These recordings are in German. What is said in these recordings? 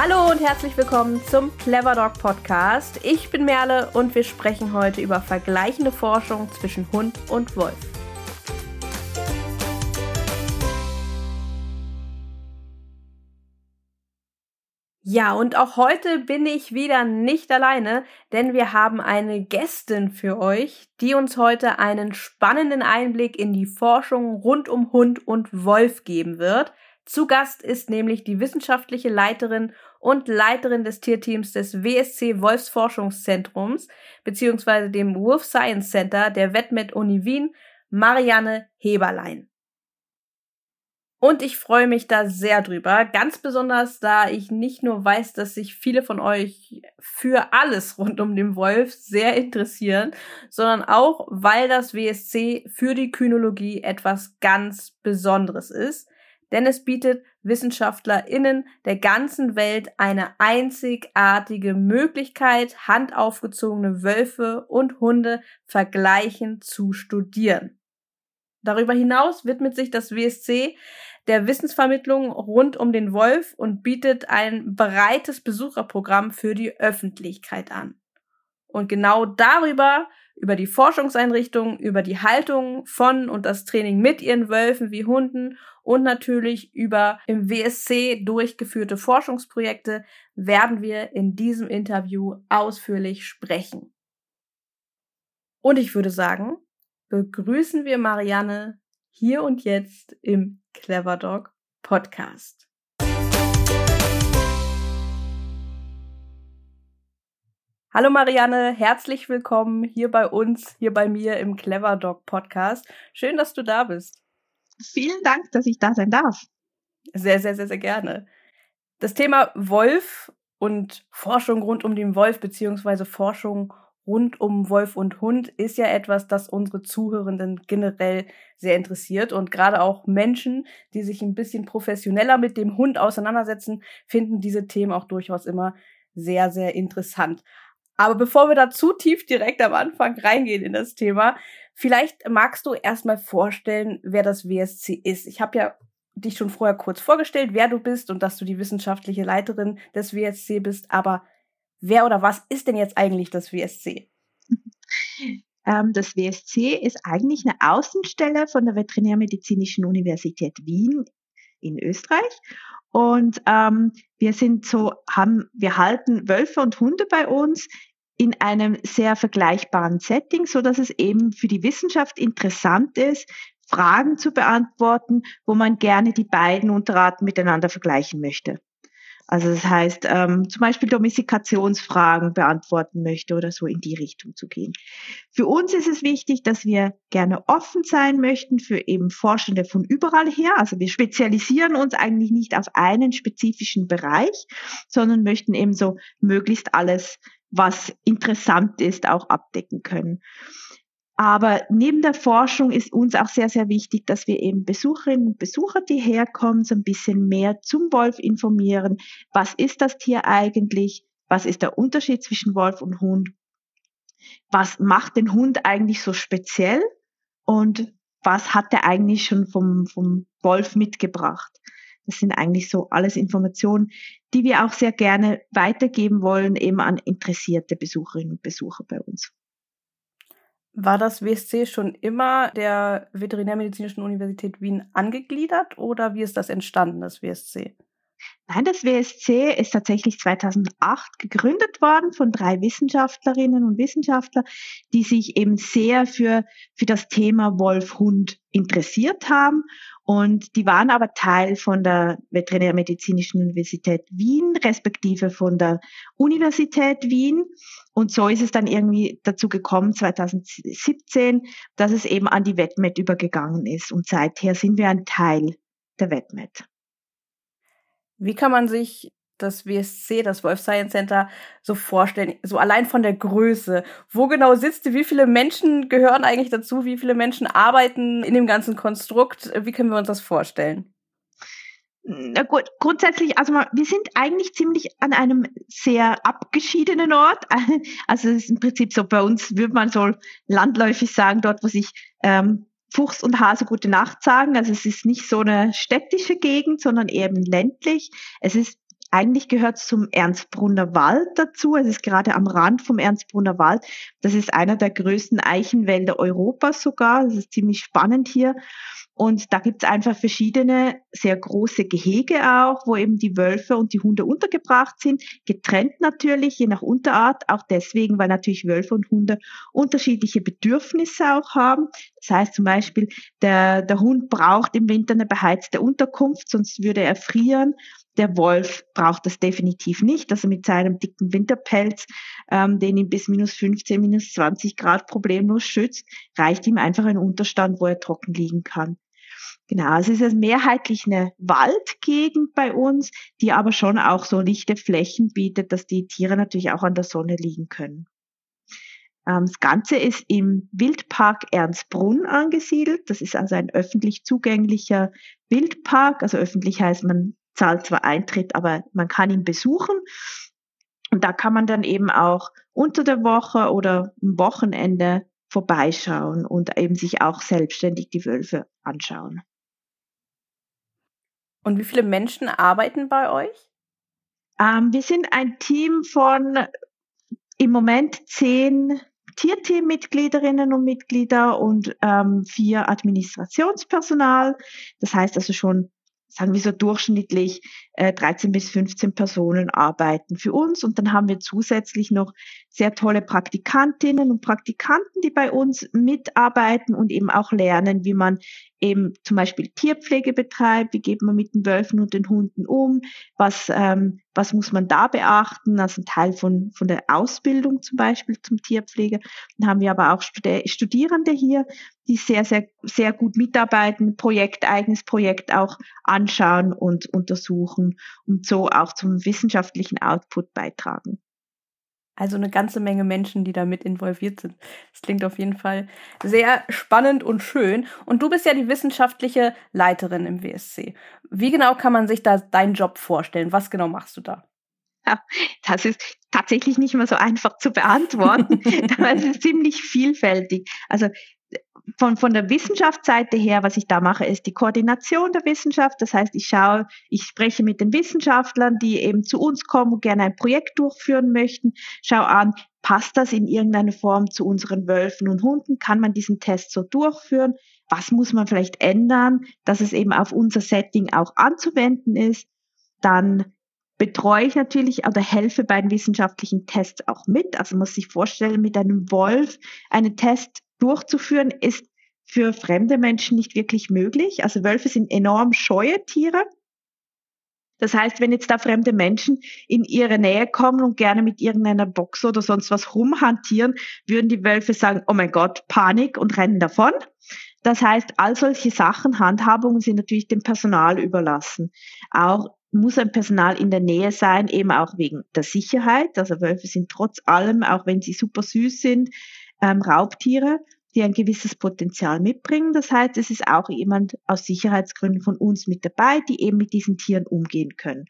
Hallo und herzlich willkommen zum Clever Dog Podcast. Ich bin Merle und wir sprechen heute über vergleichende Forschung zwischen Hund und Wolf. Ja, und auch heute bin ich wieder nicht alleine, denn wir haben eine Gästin für euch, die uns heute einen spannenden Einblick in die Forschung rund um Hund und Wolf geben wird. Zu Gast ist nämlich die wissenschaftliche Leiterin und Leiterin des Tierteams des WSC Wolfsforschungszentrums beziehungsweise dem Wolf Science Center der Vetmed Uni Wien, Marianne Heberlein. Und ich freue mich da sehr drüber, ganz besonders da ich nicht nur weiß, dass sich viele von euch für alles rund um den Wolf sehr interessieren, sondern auch, weil das WSC für die Kynologie etwas ganz Besonderes ist denn es bietet WissenschaftlerInnen der ganzen Welt eine einzigartige Möglichkeit, handaufgezogene Wölfe und Hunde vergleichend zu studieren. Darüber hinaus widmet sich das WSC der Wissensvermittlung rund um den Wolf und bietet ein breites Besucherprogramm für die Öffentlichkeit an. Und genau darüber über die Forschungseinrichtungen, über die Haltung von und das Training mit ihren Wölfen wie Hunden und natürlich über im WSC durchgeführte Forschungsprojekte werden wir in diesem Interview ausführlich sprechen. Und ich würde sagen, begrüßen wir Marianne hier und jetzt im Clever Dog Podcast. Hallo Marianne, herzlich willkommen hier bei uns, hier bei mir im Clever Dog Podcast. Schön, dass du da bist. Vielen Dank, dass ich da sein darf. Sehr, sehr, sehr, sehr gerne. Das Thema Wolf und Forschung rund um den Wolf beziehungsweise Forschung rund um Wolf und Hund ist ja etwas, das unsere Zuhörenden generell sehr interessiert und gerade auch Menschen, die sich ein bisschen professioneller mit dem Hund auseinandersetzen, finden diese Themen auch durchaus immer sehr, sehr interessant. Aber bevor wir da zu tief direkt am Anfang reingehen in das Thema, vielleicht magst du erstmal vorstellen, wer das WSC ist. Ich habe ja dich schon vorher kurz vorgestellt, wer du bist und dass du die wissenschaftliche Leiterin des WSC bist. Aber wer oder was ist denn jetzt eigentlich das WSC? Ähm, das WSC ist eigentlich eine Außenstelle von der Veterinärmedizinischen Universität Wien in Österreich. Und ähm, wir sind so, haben, wir halten Wölfe und Hunde bei uns in einem sehr vergleichbaren Setting, so dass es eben für die Wissenschaft interessant ist, Fragen zu beantworten, wo man gerne die beiden Unterarten miteinander vergleichen möchte. Also das heißt, ähm, zum Beispiel Domestikationsfragen beantworten möchte oder so in die Richtung zu gehen. Für uns ist es wichtig, dass wir gerne offen sein möchten für eben Forschende von überall her. Also wir spezialisieren uns eigentlich nicht auf einen spezifischen Bereich, sondern möchten eben so möglichst alles was interessant ist, auch abdecken können. Aber neben der Forschung ist uns auch sehr, sehr wichtig, dass wir eben Besucherinnen und Besucher, die herkommen, so ein bisschen mehr zum Wolf informieren. Was ist das Tier eigentlich? Was ist der Unterschied zwischen Wolf und Hund? Was macht den Hund eigentlich so speziell? Und was hat er eigentlich schon vom, vom Wolf mitgebracht? Das sind eigentlich so alles Informationen, die wir auch sehr gerne weitergeben wollen, eben an interessierte Besucherinnen und Besucher bei uns. War das WSC schon immer der Veterinärmedizinischen Universität Wien angegliedert oder wie ist das entstanden, das WSC? Nein, das WSC ist tatsächlich 2008 gegründet worden von drei Wissenschaftlerinnen und Wissenschaftlern, die sich eben sehr für, für das Thema Wolf-Hund interessiert haben. Und die waren aber Teil von der Veterinärmedizinischen Universität Wien, respektive von der Universität Wien. Und so ist es dann irgendwie dazu gekommen, 2017, dass es eben an die WetMed übergegangen ist. Und seither sind wir ein Teil der WetMed. Wie kann man sich das WSC, das Wolf Science Center, so vorstellen? So allein von der Größe. Wo genau sitzt ihr? Wie viele Menschen gehören eigentlich dazu? Wie viele Menschen arbeiten in dem ganzen Konstrukt? Wie können wir uns das vorstellen? Na gut, grundsätzlich, also wir sind eigentlich ziemlich an einem sehr abgeschiedenen Ort. Also es ist im Prinzip so, bei uns würde man so landläufig sagen, dort, wo sich ähm, Fuchs und Hase gute Nacht sagen. Also es ist nicht so eine städtische Gegend, sondern eben ländlich. Es ist eigentlich gehört es zum Ernstbrunner Wald dazu. Es ist gerade am Rand vom Ernstbrunner Wald. Das ist einer der größten Eichenwälder Europas sogar. Das ist ziemlich spannend hier. Und da gibt es einfach verschiedene sehr große Gehege auch, wo eben die Wölfe und die Hunde untergebracht sind. Getrennt natürlich, je nach Unterart. Auch deswegen, weil natürlich Wölfe und Hunde unterschiedliche Bedürfnisse auch haben. Das heißt zum Beispiel, der, der Hund braucht im Winter eine beheizte Unterkunft, sonst würde er frieren. Der Wolf braucht das definitiv nicht. Also mit seinem dicken Winterpelz, ähm, den ihn bis minus 15, minus 20 Grad problemlos schützt, reicht ihm einfach ein Unterstand, wo er trocken liegen kann. Genau, also es ist mehrheitlich eine Waldgegend bei uns, die aber schon auch so lichte Flächen bietet, dass die Tiere natürlich auch an der Sonne liegen können. Ähm, das Ganze ist im Wildpark Ernstbrunn angesiedelt. Das ist also ein öffentlich zugänglicher Wildpark. Also öffentlich heißt, man zahlt zwar Eintritt, aber man kann ihn besuchen. Und da kann man dann eben auch unter der Woche oder am Wochenende vorbeischauen und eben sich auch selbstständig die Wölfe anschauen. Und wie viele Menschen arbeiten bei euch? Ähm, wir sind ein Team von im Moment zehn Tierteammitgliederinnen und Mitglieder und ähm, vier Administrationspersonal. Das heißt also schon sagen wir so durchschnittlich 13 bis 15 Personen arbeiten für uns. Und dann haben wir zusätzlich noch sehr tolle Praktikantinnen und Praktikanten, die bei uns mitarbeiten und eben auch lernen, wie man eben zum Beispiel Tierpflege betreibt, wie geht man mit den Wölfen und den Hunden um, was, ähm, was muss man da beachten, also ein Teil von, von der Ausbildung zum Beispiel zum Tierpfleger. Dann haben wir aber auch Studierende hier, die sehr, sehr, sehr gut mitarbeiten, Projekt, eigenes Projekt auch anschauen und untersuchen und so auch zum wissenschaftlichen Output beitragen. Also eine ganze Menge Menschen, die da mit involviert sind. Das klingt auf jeden Fall sehr spannend und schön. Und du bist ja die wissenschaftliche Leiterin im WSC. Wie genau kann man sich da deinen Job vorstellen? Was genau machst du da? Ja, das ist tatsächlich nicht mehr so einfach zu beantworten, es ist ziemlich vielfältig. Also von, von der Wissenschaftsseite her, was ich da mache, ist die Koordination der Wissenschaft. Das heißt, ich schaue, ich spreche mit den Wissenschaftlern, die eben zu uns kommen und gerne ein Projekt durchführen möchten, schaue an, passt das in irgendeiner Form zu unseren Wölfen und Hunden? Kann man diesen Test so durchführen? Was muss man vielleicht ändern, dass es eben auf unser Setting auch anzuwenden ist? Dann betreue ich natürlich oder helfe bei den wissenschaftlichen Tests auch mit. Also muss sich vorstellen, mit einem Wolf einen Test durchzuführen, ist für fremde Menschen nicht wirklich möglich. Also Wölfe sind enorm scheue Tiere. Das heißt, wenn jetzt da fremde Menschen in ihre Nähe kommen und gerne mit irgendeiner Box oder sonst was rumhantieren, würden die Wölfe sagen, oh mein Gott, Panik und rennen davon. Das heißt, all solche Sachen, Handhabungen sind natürlich dem Personal überlassen. Auch muss ein Personal in der Nähe sein, eben auch wegen der Sicherheit. Also Wölfe sind trotz allem, auch wenn sie super süß sind, ähm, Raubtiere, die ein gewisses Potenzial mitbringen. Das heißt, es ist auch jemand aus Sicherheitsgründen von uns mit dabei, die eben mit diesen Tieren umgehen können.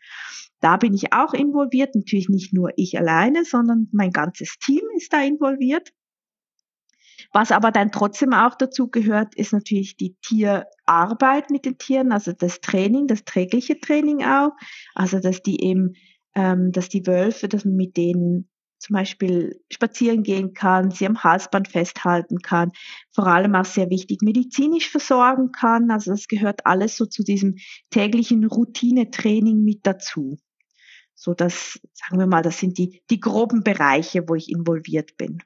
Da bin ich auch involviert, natürlich nicht nur ich alleine, sondern mein ganzes Team ist da involviert. Was aber dann trotzdem auch dazu gehört, ist natürlich die Tierarbeit mit den Tieren, also das Training, das tägliche Training auch, also dass die eben, ähm, dass die Wölfe, dass man mit denen zum Beispiel spazieren gehen kann, sie am Halsband festhalten kann, vor allem auch sehr wichtig medizinisch versorgen kann. Also das gehört alles so zu diesem täglichen Routinetraining mit dazu. So dass, sagen wir mal, das sind die, die groben Bereiche, wo ich involviert bin.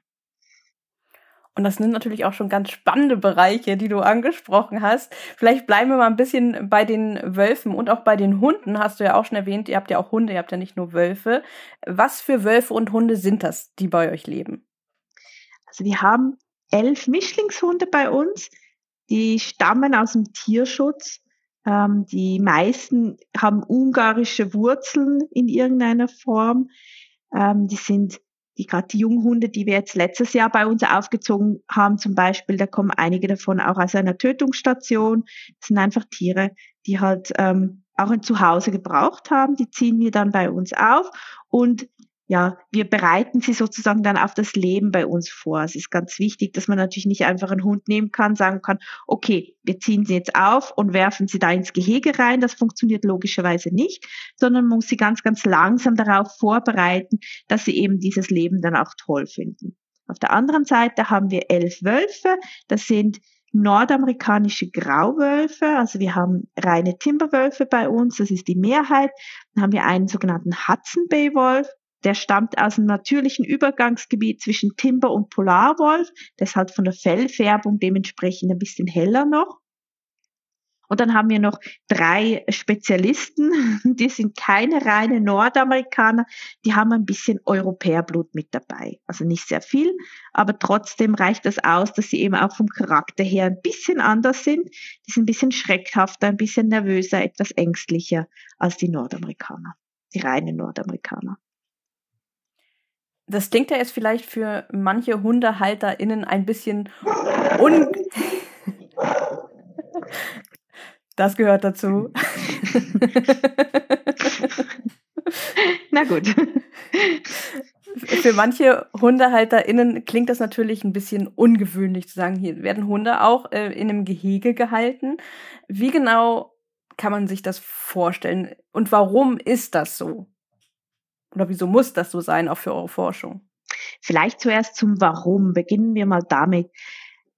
Und das sind natürlich auch schon ganz spannende Bereiche, die du angesprochen hast. Vielleicht bleiben wir mal ein bisschen bei den Wölfen und auch bei den Hunden. Hast du ja auch schon erwähnt, ihr habt ja auch Hunde, ihr habt ja nicht nur Wölfe. Was für Wölfe und Hunde sind das, die bei euch leben? Also wir haben elf Mischlingshunde bei uns. Die stammen aus dem Tierschutz. Ähm, die meisten haben ungarische Wurzeln in irgendeiner Form. Ähm, die sind die gerade die Junghunde, die wir jetzt letztes Jahr bei uns aufgezogen haben, zum Beispiel, da kommen einige davon auch aus einer Tötungsstation. Das sind einfach Tiere, die halt ähm, auch ein Zuhause gebraucht haben. Die ziehen wir dann bei uns auf und ja, wir bereiten sie sozusagen dann auf das Leben bei uns vor. Es ist ganz wichtig, dass man natürlich nicht einfach einen Hund nehmen kann, sagen kann, okay, wir ziehen sie jetzt auf und werfen sie da ins Gehege rein. Das funktioniert logischerweise nicht, sondern man muss sie ganz, ganz langsam darauf vorbereiten, dass sie eben dieses Leben dann auch toll finden. Auf der anderen Seite haben wir elf Wölfe. Das sind nordamerikanische Grauwölfe. Also wir haben reine Timberwölfe bei uns. Das ist die Mehrheit. Dann haben wir einen sogenannten Hudson Bay Wolf. Der stammt aus einem natürlichen Übergangsgebiet zwischen Timber und Polarwolf. Halt von der Fellfärbung dementsprechend ein bisschen heller noch. Und dann haben wir noch drei Spezialisten, die sind keine reine Nordamerikaner, die haben ein bisschen Europäerblut mit dabei. Also nicht sehr viel, aber trotzdem reicht das aus, dass sie eben auch vom Charakter her ein bisschen anders sind. Die sind ein bisschen schreckhafter, ein bisschen nervöser, etwas ängstlicher als die Nordamerikaner, die reinen Nordamerikaner. Das klingt ja jetzt vielleicht für manche HundehalterInnen ein bisschen un Das gehört dazu. Na gut. Für manche HundehalterInnen klingt das natürlich ein bisschen ungewöhnlich zu sagen, hier werden Hunde auch äh, in einem Gehege gehalten. Wie genau kann man sich das vorstellen? Und warum ist das so? Oder wieso muss das so sein, auch für eure Forschung? Vielleicht zuerst zum Warum. Beginnen wir mal damit.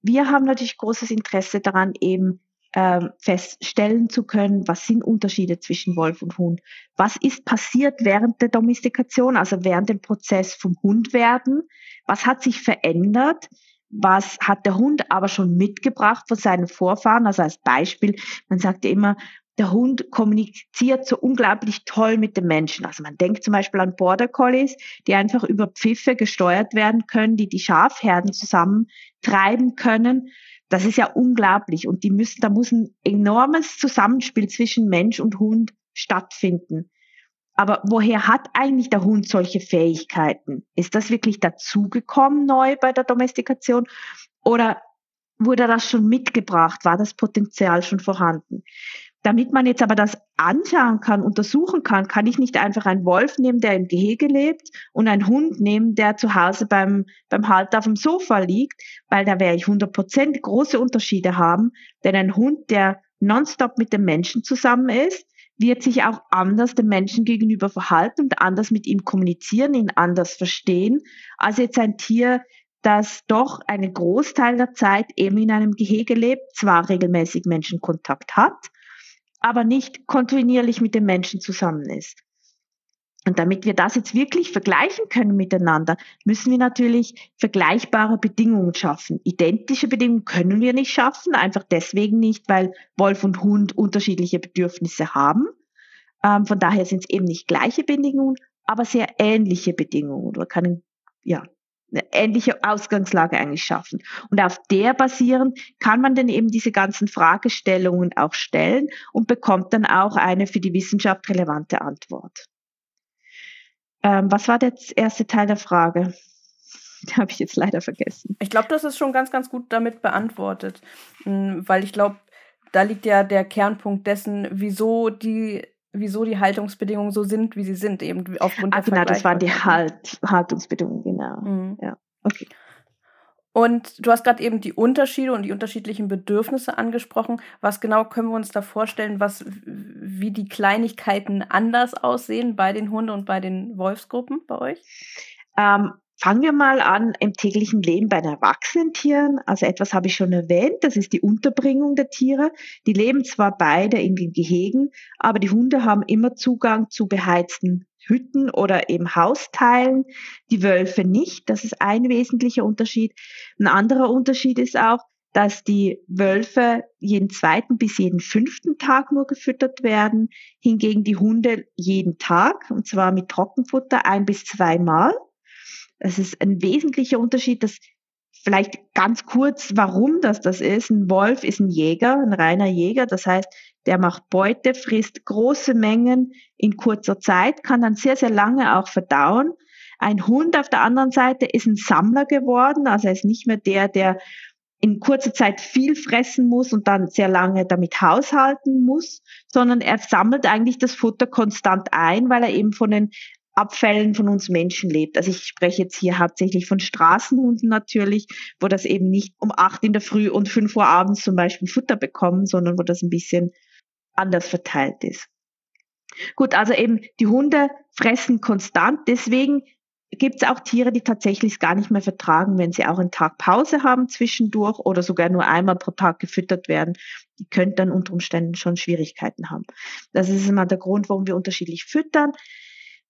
Wir haben natürlich großes Interesse daran, eben ähm, feststellen zu können, was sind Unterschiede zwischen Wolf und Hund. Was ist passiert während der Domestikation, also während dem Prozess vom Hund werden? Was hat sich verändert? Was hat der Hund aber schon mitgebracht von seinen Vorfahren? Also als Beispiel, man sagt ja immer, der Hund kommuniziert so unglaublich toll mit dem Menschen. Also man denkt zum Beispiel an Border Collies, die einfach über Pfiffe gesteuert werden können, die die Schafherden zusammentreiben können. Das ist ja unglaublich und die müssen, da muss ein enormes Zusammenspiel zwischen Mensch und Hund stattfinden. Aber woher hat eigentlich der Hund solche Fähigkeiten? Ist das wirklich dazugekommen neu bei der Domestikation? Oder wurde das schon mitgebracht? War das Potenzial schon vorhanden? Damit man jetzt aber das anschauen kann, untersuchen kann, kann ich nicht einfach einen Wolf nehmen, der im Gehege lebt und einen Hund nehmen, der zu Hause beim, beim Halt auf dem Sofa liegt, weil da werde ich 100% große Unterschiede haben. Denn ein Hund, der nonstop mit dem Menschen zusammen ist, wird sich auch anders dem Menschen gegenüber verhalten und anders mit ihm kommunizieren, ihn anders verstehen, als jetzt ein Tier, das doch einen Großteil der Zeit eben in einem Gehege lebt, zwar regelmäßig Menschenkontakt hat, aber nicht kontinuierlich mit den Menschen zusammen ist. Und damit wir das jetzt wirklich vergleichen können miteinander, müssen wir natürlich vergleichbare Bedingungen schaffen. Identische Bedingungen können wir nicht schaffen, einfach deswegen nicht, weil Wolf und Hund unterschiedliche Bedürfnisse haben. Ähm, von daher sind es eben nicht gleiche Bedingungen, aber sehr ähnliche Bedingungen. Man kann ja ähnliche Ausgangslage eigentlich schaffen. Und auf der basierend kann man dann eben diese ganzen Fragestellungen auch stellen und bekommt dann auch eine für die Wissenschaft relevante Antwort. Ähm, was war der erste Teil der Frage? Habe ich jetzt leider vergessen. Ich glaube, das ist schon ganz, ganz gut damit beantwortet, hm, weil ich glaube, da liegt ja der Kernpunkt dessen, wieso die wieso die Haltungsbedingungen so sind, wie sie sind, eben aufgrund ah, der Genau, das waren die halt, Haltungsbedingungen, genau. Mhm. Ja, okay. Und du hast gerade eben die Unterschiede und die unterschiedlichen Bedürfnisse angesprochen. Was genau können wir uns da vorstellen, was, wie die Kleinigkeiten anders aussehen bei den Hunde- und bei den Wolfsgruppen bei euch? Ähm, Fangen wir mal an im täglichen Leben bei den erwachsenen Tieren. Also etwas habe ich schon erwähnt, das ist die Unterbringung der Tiere. Die leben zwar beide in den Gehegen, aber die Hunde haben immer Zugang zu beheizten Hütten oder eben Hausteilen, die Wölfe nicht. Das ist ein wesentlicher Unterschied. Ein anderer Unterschied ist auch, dass die Wölfe jeden zweiten bis jeden fünften Tag nur gefüttert werden, hingegen die Hunde jeden Tag, und zwar mit Trockenfutter ein bis zweimal. Das ist ein wesentlicher Unterschied, dass vielleicht ganz kurz, warum das das ist. Ein Wolf ist ein Jäger, ein reiner Jäger. Das heißt, der macht Beute, frisst große Mengen in kurzer Zeit, kann dann sehr, sehr lange auch verdauen. Ein Hund auf der anderen Seite ist ein Sammler geworden, also er ist nicht mehr der, der in kurzer Zeit viel fressen muss und dann sehr lange damit haushalten muss, sondern er sammelt eigentlich das Futter konstant ein, weil er eben von den Abfällen von uns Menschen lebt. Also ich spreche jetzt hier hauptsächlich von Straßenhunden natürlich, wo das eben nicht um acht in der Früh und fünf Uhr abends zum Beispiel Futter bekommen, sondern wo das ein bisschen anders verteilt ist. Gut, also eben die Hunde fressen konstant, deswegen gibt es auch Tiere, die tatsächlich es gar nicht mehr vertragen, wenn sie auch einen Tag Pause haben zwischendurch oder sogar nur einmal pro Tag gefüttert werden. Die könnten dann unter Umständen schon Schwierigkeiten haben. Das ist immer der Grund, warum wir unterschiedlich füttern.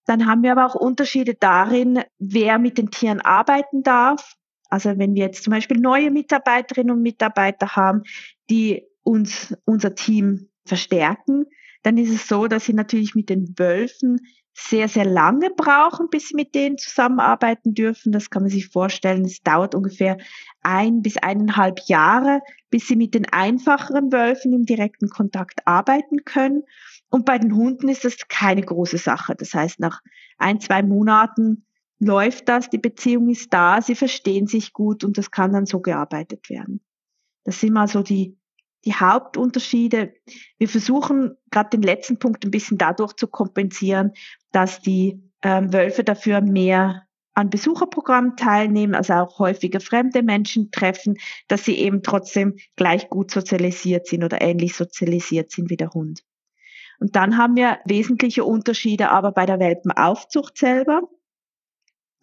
Dann haben wir aber auch Unterschiede darin, wer mit den Tieren arbeiten darf. Also wenn wir jetzt zum Beispiel neue Mitarbeiterinnen und Mitarbeiter haben, die uns unser Team verstärken, dann ist es so, dass sie natürlich mit den Wölfen sehr, sehr lange brauchen, bis sie mit denen zusammenarbeiten dürfen. Das kann man sich vorstellen. Es dauert ungefähr ein bis eineinhalb Jahre, bis sie mit den einfacheren Wölfen im direkten Kontakt arbeiten können. Und bei den Hunden ist das keine große Sache. Das heißt, nach ein, zwei Monaten läuft das, die Beziehung ist da, sie verstehen sich gut und das kann dann so gearbeitet werden. Das sind mal so die die Hauptunterschiede. Wir versuchen gerade den letzten Punkt ein bisschen dadurch zu kompensieren, dass die ähm, Wölfe dafür mehr an Besucherprogrammen teilnehmen, also auch häufiger fremde Menschen treffen, dass sie eben trotzdem gleich gut sozialisiert sind oder ähnlich sozialisiert sind wie der Hund. Und dann haben wir wesentliche Unterschiede aber bei der Welpenaufzucht selber.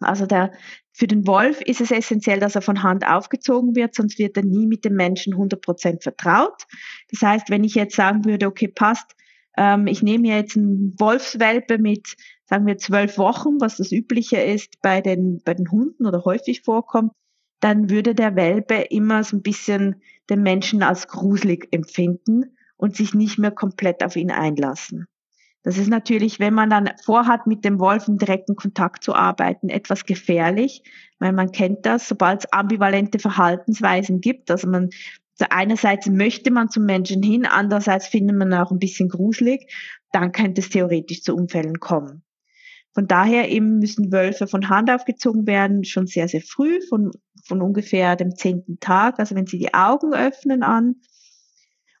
Also der, für den Wolf ist es essentiell, dass er von Hand aufgezogen wird, sonst wird er nie mit dem Menschen 100% vertraut. Das heißt, wenn ich jetzt sagen würde, okay, passt, ähm, ich nehme jetzt einen Wolfswelpe mit, sagen wir, zwölf Wochen, was das Übliche ist bei den, bei den Hunden oder häufig vorkommt, dann würde der Welpe immer so ein bisschen den Menschen als gruselig empfinden und sich nicht mehr komplett auf ihn einlassen. Das ist natürlich, wenn man dann vorhat, mit dem Wolf in direkten Kontakt zu arbeiten, etwas gefährlich, weil man kennt das, sobald es ambivalente Verhaltensweisen gibt. Also man, einerseits möchte man zum Menschen hin, andererseits findet man auch ein bisschen gruselig, dann könnte es theoretisch zu Unfällen kommen. Von daher eben müssen Wölfe von Hand aufgezogen werden, schon sehr, sehr früh, von, von ungefähr dem zehnten Tag, also wenn sie die Augen öffnen an.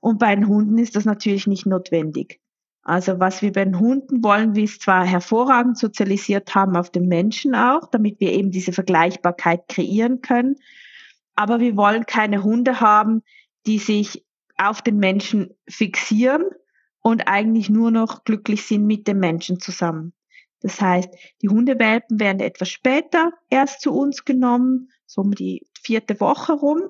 Und bei den Hunden ist das natürlich nicht notwendig. Also was wir bei den Hunden wollen, wir es zwar hervorragend sozialisiert haben auf den Menschen auch, damit wir eben diese Vergleichbarkeit kreieren können, aber wir wollen keine Hunde haben, die sich auf den Menschen fixieren und eigentlich nur noch glücklich sind mit dem Menschen zusammen. Das heißt, die Hundewelpen werden etwas später erst zu uns genommen, so um die vierte Woche rum.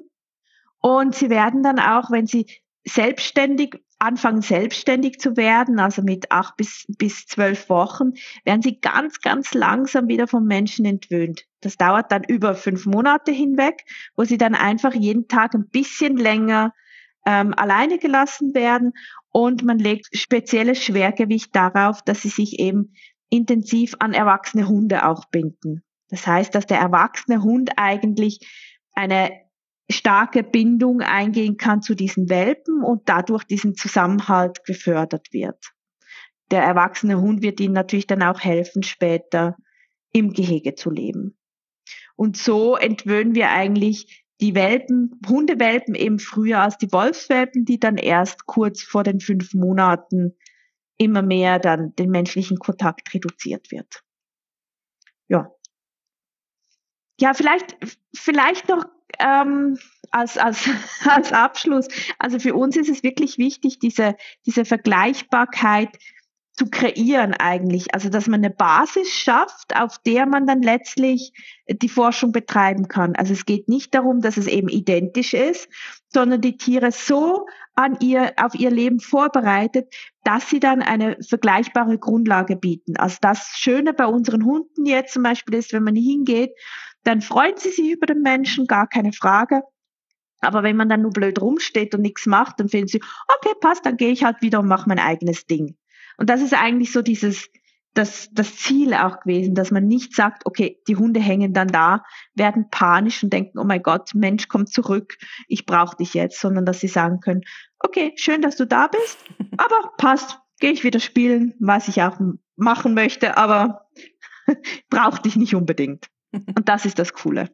Und sie werden dann auch, wenn sie selbstständig anfangen selbstständig zu werden, also mit acht bis, bis zwölf Wochen, werden sie ganz, ganz langsam wieder vom Menschen entwöhnt. Das dauert dann über fünf Monate hinweg, wo sie dann einfach jeden Tag ein bisschen länger ähm, alleine gelassen werden und man legt spezielles Schwergewicht darauf, dass sie sich eben intensiv an erwachsene Hunde auch binden. Das heißt, dass der erwachsene Hund eigentlich eine starke Bindung eingehen kann zu diesen Welpen und dadurch diesen Zusammenhalt gefördert wird. Der erwachsene Hund wird ihnen natürlich dann auch helfen, später im Gehege zu leben. Und so entwöhnen wir eigentlich die Welpen, Hundewelpen eben früher als die Wolfswelpen, die dann erst kurz vor den fünf Monaten immer mehr dann den menschlichen Kontakt reduziert wird. Ja. Ja, vielleicht, vielleicht noch ähm, als, als, als Abschluss, also für uns ist es wirklich wichtig, diese, diese Vergleichbarkeit zu kreieren eigentlich. Also dass man eine Basis schafft, auf der man dann letztlich die Forschung betreiben kann. Also es geht nicht darum, dass es eben identisch ist, sondern die Tiere so an ihr, auf ihr Leben vorbereitet, dass sie dann eine vergleichbare Grundlage bieten. Also das Schöne bei unseren Hunden jetzt zum Beispiel ist, wenn man hingeht dann freuen sie sich über den Menschen, gar keine Frage. Aber wenn man dann nur blöd rumsteht und nichts macht, dann finden sie, okay, passt, dann gehe ich halt wieder und mache mein eigenes Ding. Und das ist eigentlich so dieses, das, das Ziel auch gewesen, dass man nicht sagt, okay, die Hunde hängen dann da, werden panisch und denken, oh mein Gott, Mensch, komm zurück, ich brauche dich jetzt, sondern dass sie sagen können, okay, schön, dass du da bist, aber passt, gehe ich wieder spielen, was ich auch machen möchte, aber brauche dich nicht unbedingt. Und das ist das Coole.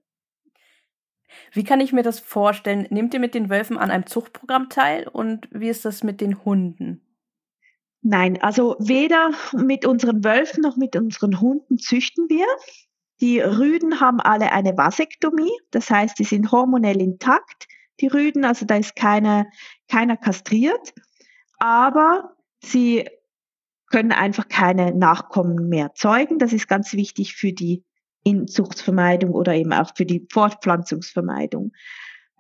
Wie kann ich mir das vorstellen? Nehmt ihr mit den Wölfen an einem Zuchtprogramm teil und wie ist das mit den Hunden? Nein, also weder mit unseren Wölfen noch mit unseren Hunden züchten wir. Die Rüden haben alle eine Vasektomie, das heißt, die sind hormonell intakt, die Rüden, also da ist keine, keiner kastriert, aber sie können einfach keine Nachkommen mehr zeugen. Das ist ganz wichtig für die Inzuchtsvermeidung oder eben auch für die Fortpflanzungsvermeidung.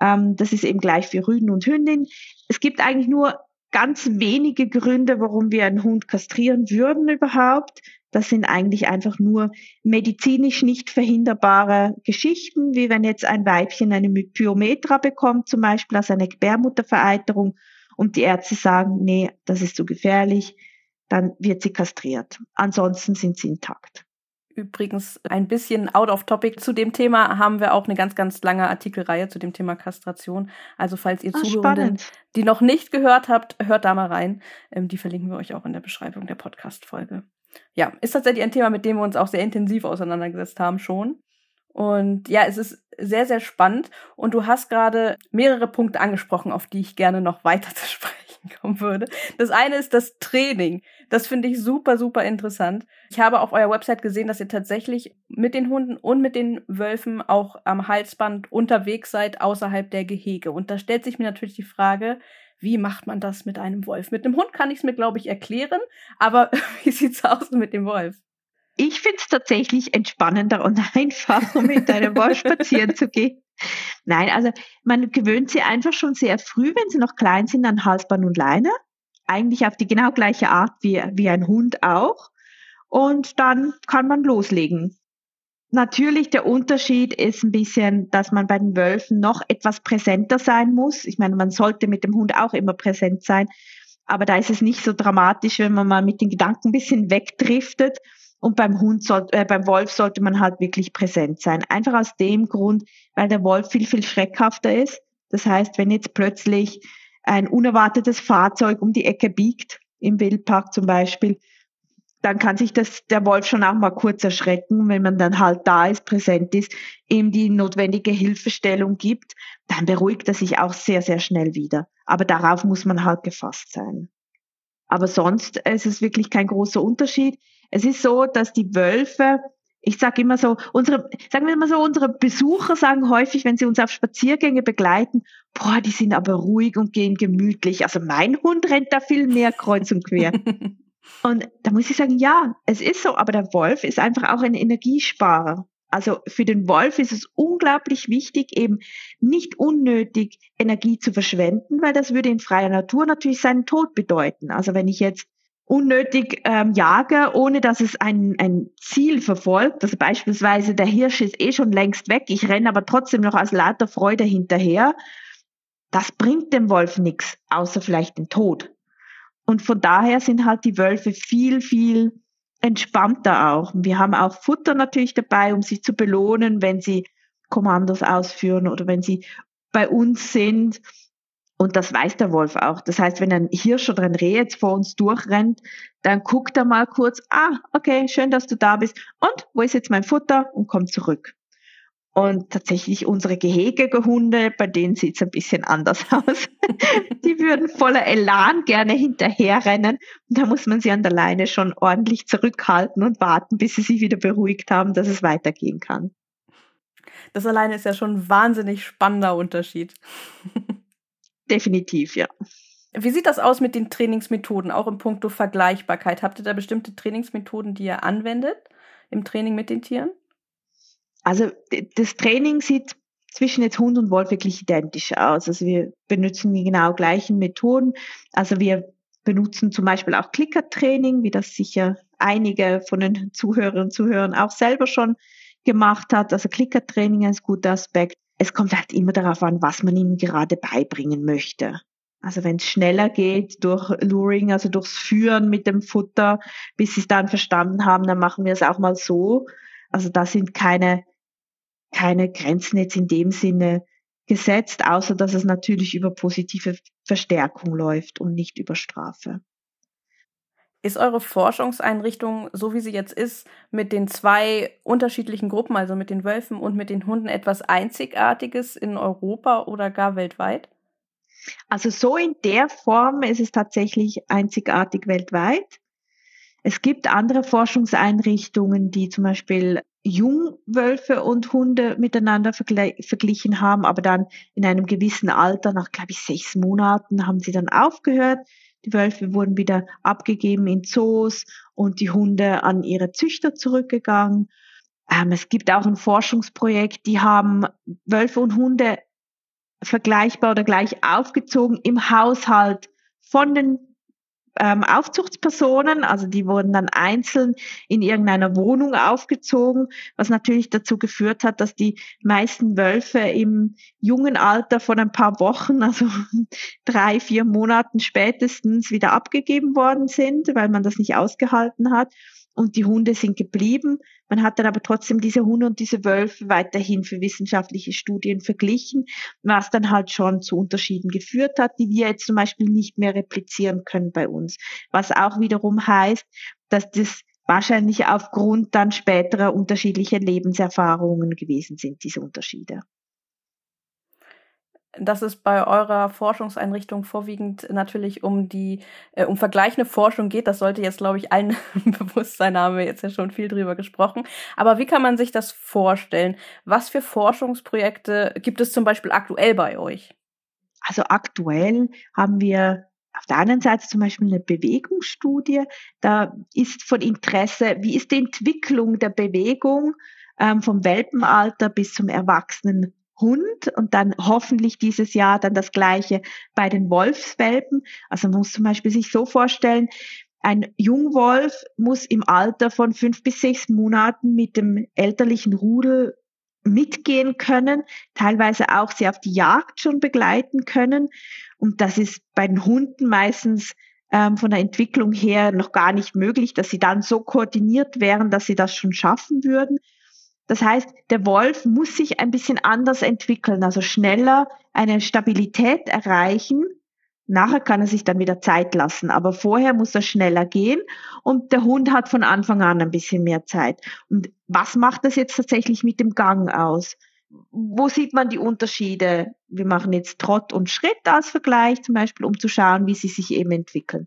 Ähm, das ist eben gleich für Rüden und Hündin. Es gibt eigentlich nur ganz wenige Gründe, warum wir einen Hund kastrieren würden überhaupt. Das sind eigentlich einfach nur medizinisch nicht verhinderbare Geschichten, wie wenn jetzt ein Weibchen eine Pyometra bekommt, zum Beispiel als eine Gebärmuttervereiterung, und die Ärzte sagen, nee, das ist zu gefährlich, dann wird sie kastriert. Ansonsten sind sie intakt. Übrigens ein bisschen out of topic. Zu dem Thema haben wir auch eine ganz, ganz lange Artikelreihe zu dem Thema Kastration. Also falls ihr ah, Zuhörenden, die noch nicht gehört habt, hört da mal rein. Ähm, die verlinken wir euch auch in der Beschreibung der Podcast-Folge. Ja, ist tatsächlich ein Thema, mit dem wir uns auch sehr intensiv auseinandergesetzt haben schon. Und ja, es ist sehr, sehr spannend. Und du hast gerade mehrere Punkte angesprochen, auf die ich gerne noch weiter zu sprechen kommen würde. Das eine ist das Training. Das finde ich super, super interessant. Ich habe auf eurer Website gesehen, dass ihr tatsächlich mit den Hunden und mit den Wölfen auch am Halsband unterwegs seid, außerhalb der Gehege. Und da stellt sich mir natürlich die Frage, wie macht man das mit einem Wolf? Mit einem Hund kann ich es mir, glaube ich, erklären, aber wie sieht's aus mit dem Wolf? Ich finde es tatsächlich entspannender und einfacher, mit einem Wolf spazieren zu gehen. Nein, also man gewöhnt sie einfach schon sehr früh, wenn sie noch klein sind, an Halsband und Leine. Eigentlich auf die genau gleiche Art wie, wie ein Hund auch. Und dann kann man loslegen. Natürlich, der Unterschied ist ein bisschen, dass man bei den Wölfen noch etwas präsenter sein muss. Ich meine, man sollte mit dem Hund auch immer präsent sein. Aber da ist es nicht so dramatisch, wenn man mal mit den Gedanken ein bisschen wegdriftet und beim Hund soll, äh, beim Wolf sollte man halt wirklich präsent sein. Einfach aus dem Grund, weil der Wolf viel, viel schreckhafter ist. Das heißt, wenn jetzt plötzlich ein unerwartetes Fahrzeug um die Ecke biegt, im Wildpark zum Beispiel, dann kann sich das, der Wolf schon auch mal kurz erschrecken, wenn man dann halt da ist, präsent ist, ihm die notwendige Hilfestellung gibt, dann beruhigt er sich auch sehr, sehr schnell wieder. Aber darauf muss man halt gefasst sein. Aber sonst ist es wirklich kein großer Unterschied. Es ist so, dass die Wölfe, ich sage immer so, unsere, sagen wir mal so, unsere Besucher sagen häufig, wenn sie uns auf Spaziergänge begleiten, boah, die sind aber ruhig und gehen gemütlich. Also mein Hund rennt da viel mehr kreuz und quer. und da muss ich sagen, ja, es ist so, aber der Wolf ist einfach auch ein Energiesparer. Also für den Wolf ist es unglaublich wichtig, eben nicht unnötig Energie zu verschwenden, weil das würde in freier Natur natürlich seinen Tod bedeuten. Also wenn ich jetzt unnötig ähm, jage, ohne dass es ein, ein Ziel verfolgt. Also beispielsweise der Hirsch ist eh schon längst weg, ich renne aber trotzdem noch aus lauter Freude hinterher. Das bringt dem Wolf nichts, außer vielleicht den Tod. Und von daher sind halt die Wölfe viel, viel entspannter auch. Wir haben auch Futter natürlich dabei, um sie zu belohnen, wenn sie Kommandos ausführen oder wenn sie bei uns sind. Und das weiß der Wolf auch. Das heißt, wenn ein Hirsch oder ein Reh jetzt vor uns durchrennt, dann guckt er mal kurz, ah, okay, schön, dass du da bist. Und wo ist jetzt mein Futter? Und kommt zurück. Und tatsächlich unsere gehegige Hunde, bei denen sieht es ein bisschen anders aus. die würden voller Elan gerne hinterherrennen. Und da muss man sie an der Leine schon ordentlich zurückhalten und warten, bis sie sich wieder beruhigt haben, dass es weitergehen kann. Das alleine ist ja schon ein wahnsinnig spannender Unterschied. Definitiv, ja. Wie sieht das aus mit den Trainingsmethoden, auch im Punkto Vergleichbarkeit? Habt ihr da bestimmte Trainingsmethoden, die ihr anwendet im Training mit den Tieren? Also das Training sieht zwischen jetzt Hund und Wolf wirklich identisch aus. Also wir benutzen die genau gleichen Methoden. Also wir benutzen zum Beispiel auch Clicker-Training, wie das sicher einige von den Zuhörerinnen und Zuhörern auch selber schon gemacht hat. Also Clicker-Training ist ein guter Aspekt es kommt halt immer darauf an, was man ihnen gerade beibringen möchte. Also wenn es schneller geht durch Luring, also durchs Führen mit dem Futter, bis sie es dann verstanden haben, dann machen wir es auch mal so. Also da sind keine, keine Grenzen jetzt in dem Sinne gesetzt, außer dass es natürlich über positive Verstärkung läuft und nicht über Strafe. Ist eure Forschungseinrichtung, so wie sie jetzt ist, mit den zwei unterschiedlichen Gruppen, also mit den Wölfen und mit den Hunden, etwas Einzigartiges in Europa oder gar weltweit? Also so in der Form ist es tatsächlich einzigartig weltweit. Es gibt andere Forschungseinrichtungen, die zum Beispiel Jungwölfe und Hunde miteinander verglichen haben, aber dann in einem gewissen Alter, nach glaube ich sechs Monaten, haben sie dann aufgehört. Die Wölfe wurden wieder abgegeben in Zoos und die Hunde an ihre Züchter zurückgegangen. Ähm, es gibt auch ein Forschungsprojekt, die haben Wölfe und Hunde vergleichbar oder gleich aufgezogen im Haushalt von den ähm, Aufzuchtspersonen, also die wurden dann einzeln in irgendeiner Wohnung aufgezogen, was natürlich dazu geführt hat, dass die meisten Wölfe im jungen Alter von ein paar Wochen, also drei, vier Monaten spätestens wieder abgegeben worden sind, weil man das nicht ausgehalten hat und die Hunde sind geblieben. Man hat dann aber trotzdem diese Hunde und diese Wölfe weiterhin für wissenschaftliche Studien verglichen, was dann halt schon zu Unterschieden geführt hat, die wir jetzt zum Beispiel nicht mehr replizieren können bei uns. Was auch wiederum heißt, dass das wahrscheinlich aufgrund dann späterer unterschiedlicher Lebenserfahrungen gewesen sind, diese Unterschiede dass es bei eurer Forschungseinrichtung vorwiegend natürlich um die äh, um vergleichende Forschung geht. Das sollte jetzt, glaube ich, allen bewusst sein, haben wir jetzt ja schon viel drüber gesprochen. Aber wie kann man sich das vorstellen? Was für Forschungsprojekte gibt es zum Beispiel aktuell bei euch? Also aktuell haben wir auf der anderen Seite zum Beispiel eine Bewegungsstudie. Da ist von Interesse, wie ist die Entwicklung der Bewegung ähm, vom Welpenalter bis zum Erwachsenen Hund und dann hoffentlich dieses Jahr dann das gleiche bei den Wolfswelpen. Also man muss zum Beispiel sich so vorstellen, ein Jungwolf muss im Alter von fünf bis sechs Monaten mit dem elterlichen Rudel mitgehen können, teilweise auch sie auf die Jagd schon begleiten können. Und das ist bei den Hunden meistens ähm, von der Entwicklung her noch gar nicht möglich, dass sie dann so koordiniert wären, dass sie das schon schaffen würden. Das heißt, der Wolf muss sich ein bisschen anders entwickeln, also schneller eine Stabilität erreichen. Nachher kann er sich dann wieder Zeit lassen, aber vorher muss er schneller gehen und der Hund hat von Anfang an ein bisschen mehr Zeit. Und was macht das jetzt tatsächlich mit dem Gang aus? Wo sieht man die Unterschiede? Wir machen jetzt Trott und Schritt als Vergleich zum Beispiel, um zu schauen, wie sie sich eben entwickeln.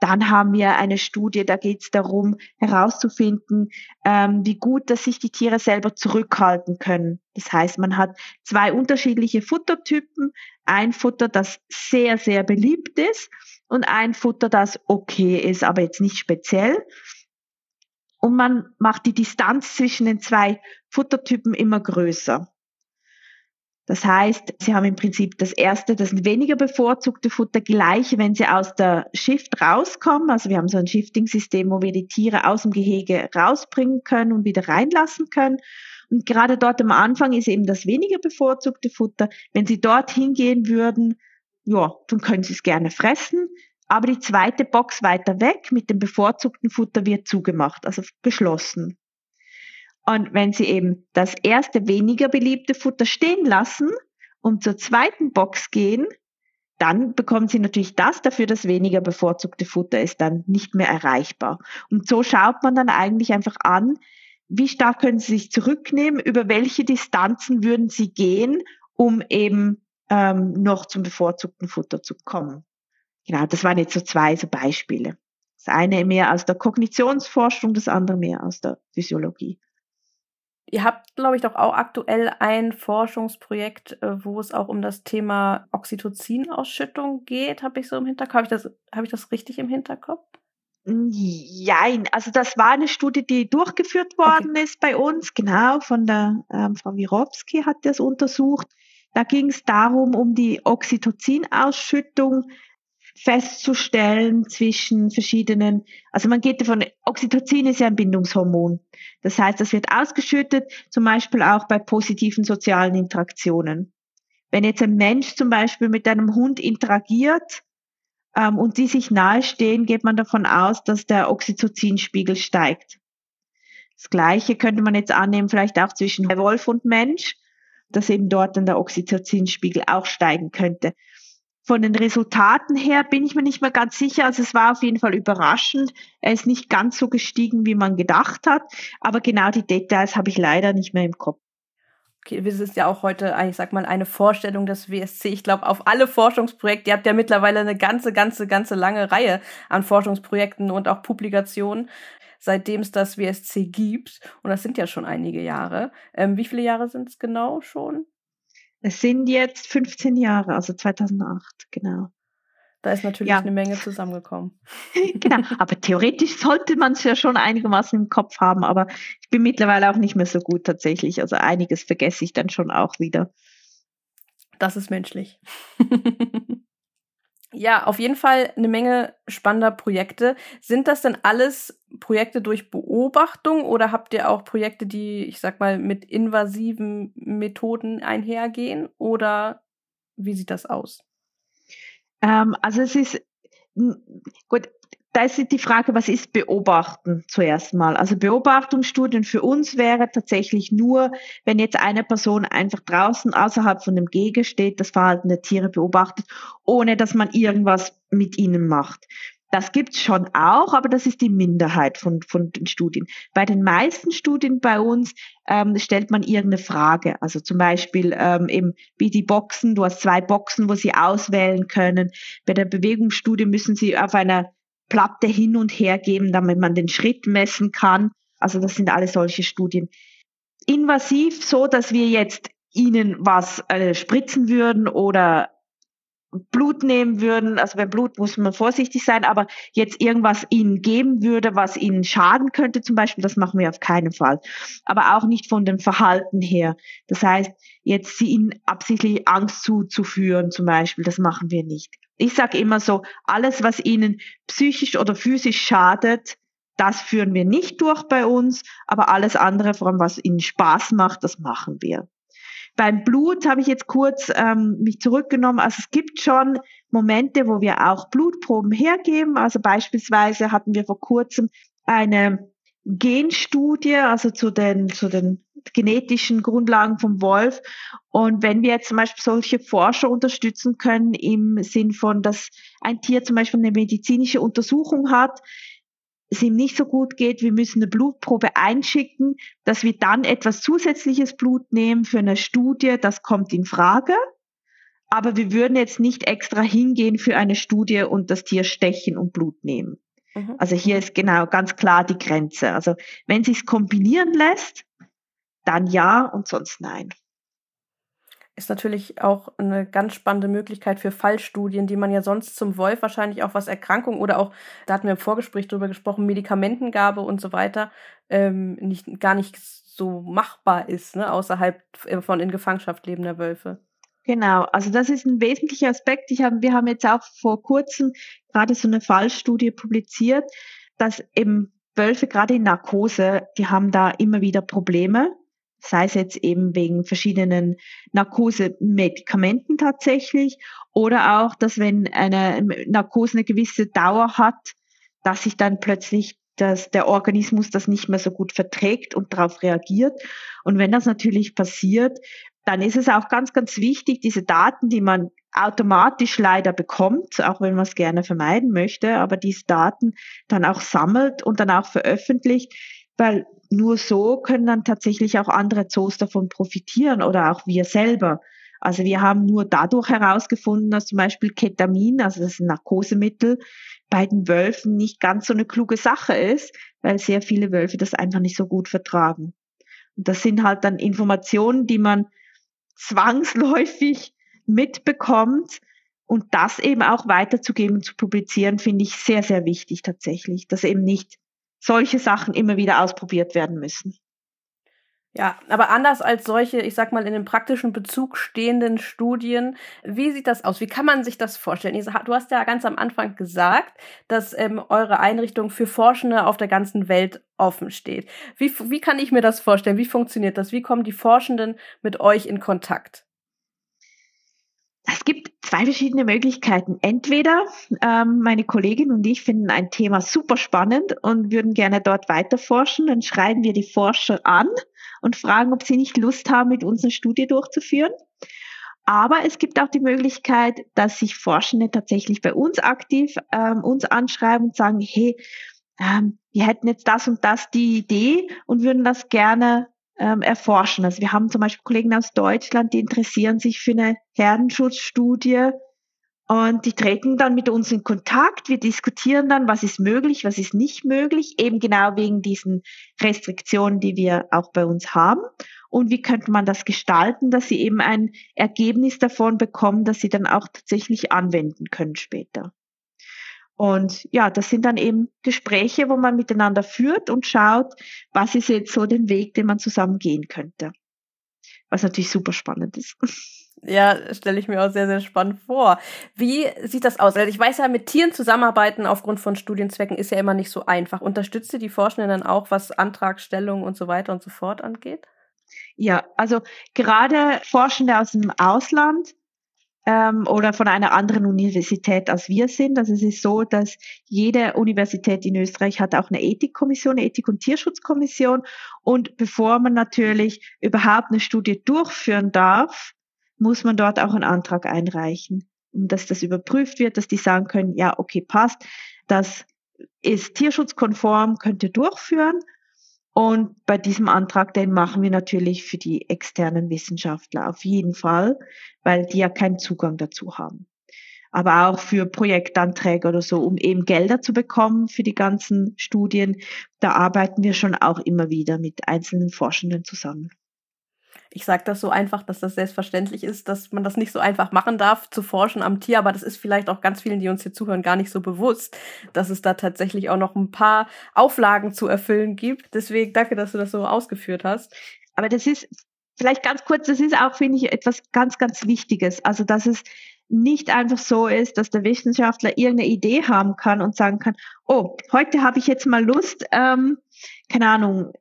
Dann haben wir eine Studie, da geht es darum, herauszufinden, ähm, wie gut, dass sich die Tiere selber zurückhalten können. Das heißt, man hat zwei unterschiedliche Futtertypen. Ein Futter, das sehr, sehr beliebt ist und ein Futter, das okay ist, aber jetzt nicht speziell. Und man macht die Distanz zwischen den zwei Futtertypen immer größer. Das heißt, Sie haben im Prinzip das erste, das weniger bevorzugte Futter gleich, wenn Sie aus der Shift rauskommen. Also wir haben so ein Shifting-System, wo wir die Tiere aus dem Gehege rausbringen können und wieder reinlassen können. Und gerade dort am Anfang ist eben das weniger bevorzugte Futter. Wenn Sie dort hingehen würden, ja, dann können Sie es gerne fressen. Aber die zweite Box weiter weg mit dem bevorzugten Futter wird zugemacht, also geschlossen. Und wenn Sie eben das erste weniger beliebte Futter stehen lassen und zur zweiten Box gehen, dann bekommen Sie natürlich das, dafür das weniger bevorzugte Futter ist dann nicht mehr erreichbar. Und so schaut man dann eigentlich einfach an, wie stark können Sie sich zurücknehmen, über welche Distanzen würden Sie gehen, um eben ähm, noch zum bevorzugten Futter zu kommen. Genau, das waren jetzt so zwei so Beispiele. Das eine mehr aus der Kognitionsforschung, das andere mehr aus der Physiologie. Ihr habt, glaube ich, doch auch aktuell ein Forschungsprojekt, äh, wo es auch um das Thema Oxytocin-Ausschüttung geht, habe ich so im Hinterkopf. Habe ich, das, hab ich das richtig im Hinterkopf? Nein, also das war eine Studie, die durchgeführt worden okay. ist bei uns, genau, von der ähm, Frau Wirowski hat das untersucht. Da ging es darum, um die Oxytocin-Ausschüttung festzustellen zwischen verschiedenen, also man geht davon, Oxytocin ist ja ein Bindungshormon. Das heißt, das wird ausgeschüttet, zum Beispiel auch bei positiven sozialen Interaktionen. Wenn jetzt ein Mensch zum Beispiel mit einem Hund interagiert ähm, und die sich nahestehen, geht man davon aus, dass der Oxytocinspiegel steigt. Das Gleiche könnte man jetzt annehmen, vielleicht auch zwischen Wolf und Mensch, dass eben dort dann der Oxytocinspiegel auch steigen könnte. Von den Resultaten her bin ich mir nicht mehr ganz sicher. Also es war auf jeden Fall überraschend. Er ist nicht ganz so gestiegen, wie man gedacht hat. Aber genau die Details habe ich leider nicht mehr im Kopf. Okay, wir sind ja auch heute, ich sag mal, eine Vorstellung des WSC. Ich glaube, auf alle Forschungsprojekte, ihr habt ja mittlerweile eine ganze, ganze, ganze lange Reihe an Forschungsprojekten und auch Publikationen, seitdem es das WSC gibt. Und das sind ja schon einige Jahre. Ähm, wie viele Jahre sind es genau schon? Es sind jetzt 15 Jahre, also 2008, genau. Da ist natürlich ja. eine Menge zusammengekommen. genau, aber theoretisch sollte man es ja schon einigermaßen im Kopf haben, aber ich bin mittlerweile auch nicht mehr so gut tatsächlich. Also einiges vergesse ich dann schon auch wieder. Das ist menschlich. ja, auf jeden Fall eine Menge spannender Projekte. Sind das denn alles Projekte durch Beobachtung oder habt ihr auch Projekte, die, ich sag mal, mit invasiven Methoden einhergehen? Oder wie sieht das aus? Ähm, also es ist gut, da ist die Frage, was ist Beobachten zuerst mal? Also Beobachtungsstudien für uns wäre tatsächlich nur, wenn jetzt eine Person einfach draußen außerhalb von dem Gege steht, das Verhalten der Tiere beobachtet, ohne dass man irgendwas mit ihnen macht. Das gibt's schon auch, aber das ist die Minderheit von, von den Studien. Bei den meisten Studien bei uns ähm, stellt man irgendeine Frage. Also zum Beispiel ähm, eben wie die Boxen, du hast zwei Boxen, wo sie auswählen können. Bei der Bewegungsstudie müssen sie auf einer Platte hin und her geben, damit man den Schritt messen kann. Also das sind alle solche Studien. Invasiv, so dass wir jetzt ihnen was äh, spritzen würden oder Blut nehmen würden, also bei Blut muss man vorsichtig sein, aber jetzt irgendwas ihnen geben würde, was ihnen schaden könnte, zum Beispiel, das machen wir auf keinen Fall. Aber auch nicht von dem Verhalten her. Das heißt, jetzt sie ihnen absichtlich Angst zuzuführen, zum Beispiel, das machen wir nicht. Ich sage immer so, alles, was ihnen psychisch oder physisch schadet, das führen wir nicht durch bei uns, aber alles andere, vor allem was ihnen Spaß macht, das machen wir. Beim Blut habe ich jetzt kurz ähm, mich zurückgenommen. Also es gibt schon Momente, wo wir auch Blutproben hergeben. Also beispielsweise hatten wir vor kurzem eine Genstudie, also zu den, zu den genetischen Grundlagen vom Wolf. Und wenn wir jetzt zum Beispiel solche Forscher unterstützen können im Sinn von, dass ein Tier zum Beispiel eine medizinische Untersuchung hat, es ihm nicht so gut geht, wir müssen eine Blutprobe einschicken, dass wir dann etwas zusätzliches Blut nehmen für eine Studie, das kommt in Frage. Aber wir würden jetzt nicht extra hingehen für eine Studie und das Tier stechen und Blut nehmen. Mhm. Also hier ist genau ganz klar die Grenze. Also wenn sich kombinieren lässt, dann ja und sonst nein ist natürlich auch eine ganz spannende Möglichkeit für Fallstudien, die man ja sonst zum Wolf wahrscheinlich auch was Erkrankung oder auch, da hatten wir im Vorgespräch drüber gesprochen, Medikamentengabe und so weiter, ähm, nicht, gar nicht so machbar ist, ne, außerhalb von in Gefangenschaft lebender Wölfe. Genau, also das ist ein wesentlicher Aspekt. Ich hab, wir haben jetzt auch vor kurzem gerade so eine Fallstudie publiziert, dass eben Wölfe gerade in Narkose, die haben da immer wieder Probleme sei es jetzt eben wegen verschiedenen Narkosemedikamenten tatsächlich oder auch, dass wenn eine Narkose eine gewisse Dauer hat, dass sich dann plötzlich dass der Organismus das nicht mehr so gut verträgt und darauf reagiert. Und wenn das natürlich passiert, dann ist es auch ganz, ganz wichtig, diese Daten, die man automatisch leider bekommt, auch wenn man es gerne vermeiden möchte, aber diese Daten dann auch sammelt und dann auch veröffentlicht, weil nur so können dann tatsächlich auch andere Zoos davon profitieren oder auch wir selber. Also wir haben nur dadurch herausgefunden, dass zum Beispiel Ketamin, also das Narkosemittel, bei den Wölfen nicht ganz so eine kluge Sache ist, weil sehr viele Wölfe das einfach nicht so gut vertragen. Und das sind halt dann Informationen, die man zwangsläufig mitbekommt und das eben auch weiterzugeben, zu publizieren, finde ich sehr, sehr wichtig tatsächlich, dass eben nicht solche Sachen immer wieder ausprobiert werden müssen. Ja, aber anders als solche, ich sag mal, in dem praktischen Bezug stehenden Studien, wie sieht das aus? Wie kann man sich das vorstellen? Du hast ja ganz am Anfang gesagt, dass ähm, eure Einrichtung für Forschende auf der ganzen Welt offen steht. Wie, wie kann ich mir das vorstellen? Wie funktioniert das? Wie kommen die Forschenden mit euch in Kontakt? Es gibt zwei verschiedene Möglichkeiten. Entweder ähm, meine Kollegin und ich finden ein Thema super spannend und würden gerne dort weiter forschen. Dann schreiben wir die Forscher an und fragen, ob sie nicht Lust haben, mit uns eine Studie durchzuführen. Aber es gibt auch die Möglichkeit, dass sich Forschende tatsächlich bei uns aktiv ähm, uns anschreiben und sagen, hey, ähm, wir hätten jetzt das und das die Idee und würden das gerne ähm, erforschen. Also wir haben zum Beispiel Kollegen aus Deutschland, die interessieren sich für eine Herdenschutzstudie und die treten dann mit uns in Kontakt. Wir diskutieren dann, was ist möglich, was ist nicht möglich, eben genau wegen diesen Restriktionen, die wir auch bei uns haben. Und wie könnte man das gestalten, dass sie eben ein Ergebnis davon bekommen, dass sie dann auch tatsächlich anwenden können später. Und ja, das sind dann eben Gespräche, wo man miteinander führt und schaut, was ist jetzt so den Weg, den man zusammen gehen könnte. Was natürlich super spannend ist. Ja, stelle ich mir auch sehr, sehr spannend vor. Wie sieht das aus? Also ich weiß ja, mit Tieren zusammenarbeiten aufgrund von Studienzwecken ist ja immer nicht so einfach. Unterstützt ihr die Forschenden dann auch, was Antragstellung und so weiter und so fort angeht? Ja, also gerade Forschende aus dem Ausland ähm, oder von einer anderen Universität als wir sind. Also es ist so, dass jede Universität in Österreich hat auch eine Ethikkommission, eine Ethik- und Tierschutzkommission. Und bevor man natürlich überhaupt eine Studie durchführen darf, muss man dort auch einen Antrag einreichen, um dass das überprüft wird, dass die sagen können, ja, okay, passt, das ist tierschutzkonform, könnt ihr durchführen. Und bei diesem Antrag, den machen wir natürlich für die externen Wissenschaftler auf jeden Fall, weil die ja keinen Zugang dazu haben. Aber auch für Projektanträge oder so, um eben Gelder zu bekommen für die ganzen Studien, da arbeiten wir schon auch immer wieder mit einzelnen Forschenden zusammen ich sage das so einfach, dass das selbstverständlich ist, dass man das nicht so einfach machen darf, zu forschen am Tier, aber das ist vielleicht auch ganz vielen, die uns hier zuhören, gar nicht so bewusst, dass es da tatsächlich auch noch ein paar Auflagen zu erfüllen gibt. Deswegen danke, dass du das so ausgeführt hast. Aber das ist vielleicht ganz kurz, das ist auch, finde ich, etwas ganz, ganz Wichtiges. Also, dass es nicht einfach so ist, dass der Wissenschaftler irgendeine Idee haben kann und sagen kann, oh, heute habe ich jetzt mal Lust, ähm, keine Ahnung,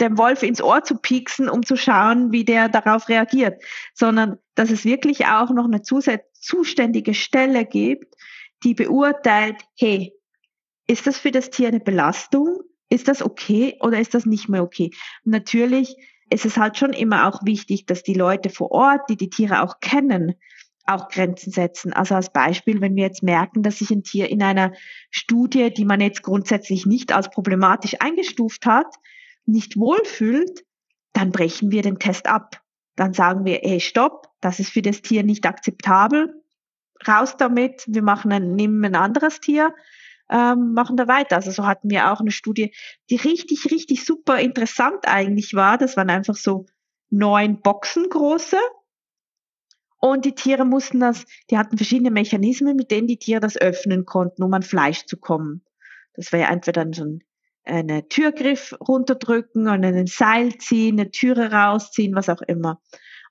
dem Wolf ins Ohr zu pieksen, um zu schauen, wie der darauf reagiert, sondern dass es wirklich auch noch eine zuständige Stelle gibt, die beurteilt, hey, ist das für das Tier eine Belastung? Ist das okay oder ist das nicht mehr okay? Natürlich ist es halt schon immer auch wichtig, dass die Leute vor Ort, die die Tiere auch kennen, auch Grenzen setzen. Also als Beispiel, wenn wir jetzt merken, dass sich ein Tier in einer Studie, die man jetzt grundsätzlich nicht als problematisch eingestuft hat, nicht wohlfühlt, dann brechen wir den Test ab. Dann sagen wir, hey, stopp, das ist für das Tier nicht akzeptabel. Raus damit, wir machen ein, nehmen ein anderes Tier, ähm, machen da weiter. Also so hatten wir auch eine Studie, die richtig, richtig super interessant eigentlich war. Das waren einfach so neun Boxen große und die Tiere mussten das, die hatten verschiedene Mechanismen, mit denen die Tiere das öffnen konnten, um an Fleisch zu kommen. Das wäre entweder so ein eine Türgriff runterdrücken und einen Seil ziehen, eine Türe rausziehen, was auch immer.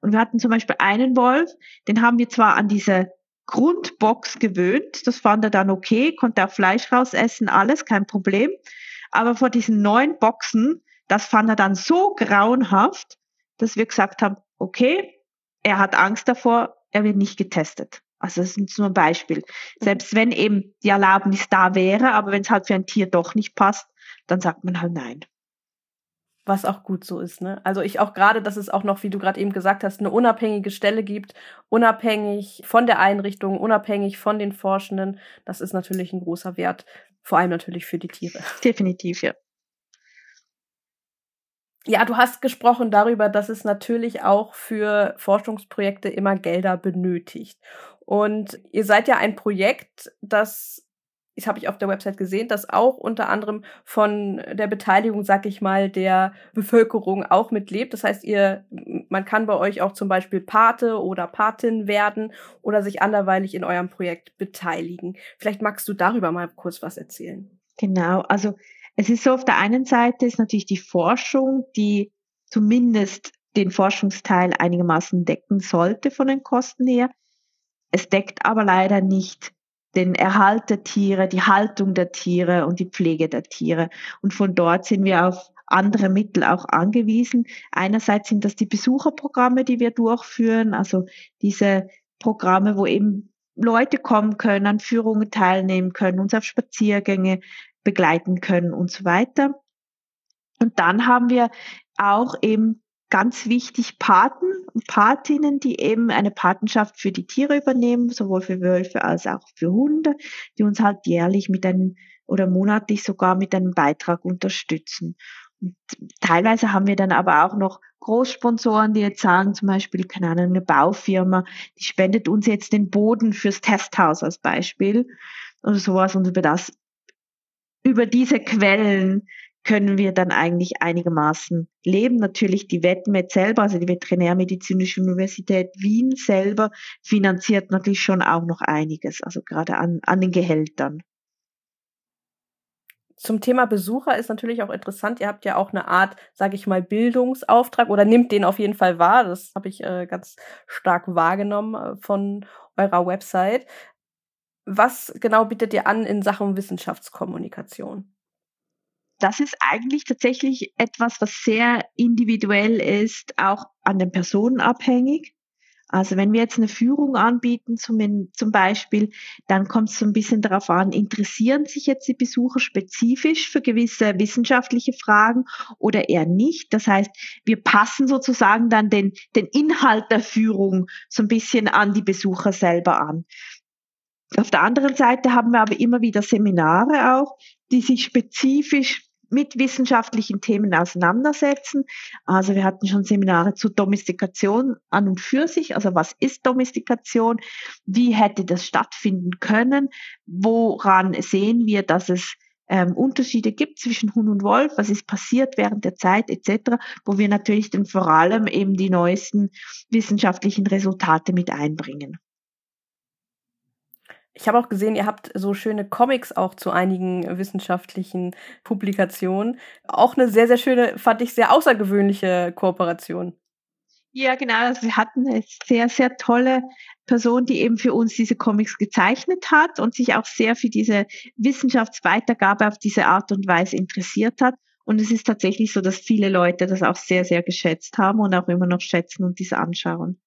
Und wir hatten zum Beispiel einen Wolf, den haben wir zwar an diese Grundbox gewöhnt, das fand er dann okay, konnte auch Fleisch rausessen, alles, kein Problem. Aber vor diesen neuen Boxen, das fand er dann so grauenhaft, dass wir gesagt haben, okay, er hat Angst davor, er wird nicht getestet. Also das ist nur ein Beispiel. Selbst wenn eben die Erlaubnis da wäre, aber wenn es halt für ein Tier doch nicht passt, dann sagt man halt nein. Was auch gut so ist, ne? Also ich auch gerade, dass es auch noch, wie du gerade eben gesagt hast, eine unabhängige Stelle gibt, unabhängig von der Einrichtung, unabhängig von den Forschenden. Das ist natürlich ein großer Wert, vor allem natürlich für die Tiere. Definitiv, ja. Ja, du hast gesprochen darüber, dass es natürlich auch für Forschungsprojekte immer Gelder benötigt. Und ihr seid ja ein Projekt, das, das habe ich auf der Website gesehen, das auch unter anderem von der Beteiligung, sag ich mal, der Bevölkerung auch mitlebt. Das heißt, ihr, man kann bei euch auch zum Beispiel Pate oder Patin werden oder sich anderweitig in eurem Projekt beteiligen. Vielleicht magst du darüber mal kurz was erzählen. Genau, also es ist so, auf der einen Seite ist natürlich die Forschung, die zumindest den Forschungsteil einigermaßen decken sollte von den Kosten her. Es deckt aber leider nicht den Erhalt der Tiere, die Haltung der Tiere und die Pflege der Tiere. Und von dort sind wir auf andere Mittel auch angewiesen. Einerseits sind das die Besucherprogramme, die wir durchführen, also diese Programme, wo eben Leute kommen können, an Führungen teilnehmen können, uns auf Spaziergänge begleiten können und so weiter. Und dann haben wir auch eben ganz wichtig Paten und Patinnen, die eben eine Patenschaft für die Tiere übernehmen, sowohl für Wölfe als auch für Hunde, die uns halt jährlich mit einem oder monatlich sogar mit einem Beitrag unterstützen. teilweise haben wir dann aber auch noch Großsponsoren, die jetzt sagen, zum Beispiel, keine Ahnung, eine Baufirma, die spendet uns jetzt den Boden fürs Testhaus als Beispiel oder sowas und über das, über diese Quellen können wir dann eigentlich einigermaßen leben. Natürlich die WetMed selber, also die Veterinärmedizinische Universität Wien selber, finanziert natürlich schon auch noch einiges, also gerade an, an den Gehältern. Zum Thema Besucher ist natürlich auch interessant. Ihr habt ja auch eine Art, sage ich mal, Bildungsauftrag oder nimmt den auf jeden Fall wahr. Das habe ich äh, ganz stark wahrgenommen äh, von eurer Website. Was genau bietet ihr an in Sachen Wissenschaftskommunikation? Das ist eigentlich tatsächlich etwas, was sehr individuell ist, auch an den Personen abhängig. Also wenn wir jetzt eine Führung anbieten, zum, zum Beispiel, dann kommt es so ein bisschen darauf an, interessieren sich jetzt die Besucher spezifisch für gewisse wissenschaftliche Fragen oder eher nicht. Das heißt, wir passen sozusagen dann den, den Inhalt der Führung so ein bisschen an die Besucher selber an. Auf der anderen Seite haben wir aber immer wieder Seminare auch, die sich spezifisch mit wissenschaftlichen Themen auseinandersetzen. Also wir hatten schon Seminare zu Domestikation an und für sich. Also was ist Domestikation? Wie hätte das stattfinden können? Woran sehen wir, dass es ähm, Unterschiede gibt zwischen Hund und Wolf, was ist passiert während der Zeit etc., wo wir natürlich dann vor allem eben die neuesten wissenschaftlichen Resultate mit einbringen. Ich habe auch gesehen, ihr habt so schöne Comics auch zu einigen wissenschaftlichen Publikationen. Auch eine sehr, sehr schöne, fand ich sehr außergewöhnliche Kooperation. Ja, genau. Also wir hatten eine sehr, sehr tolle Person, die eben für uns diese Comics gezeichnet hat und sich auch sehr für diese Wissenschaftsweitergabe auf diese Art und Weise interessiert hat. Und es ist tatsächlich so, dass viele Leute das auch sehr, sehr geschätzt haben und auch immer noch schätzen und diese anschauen.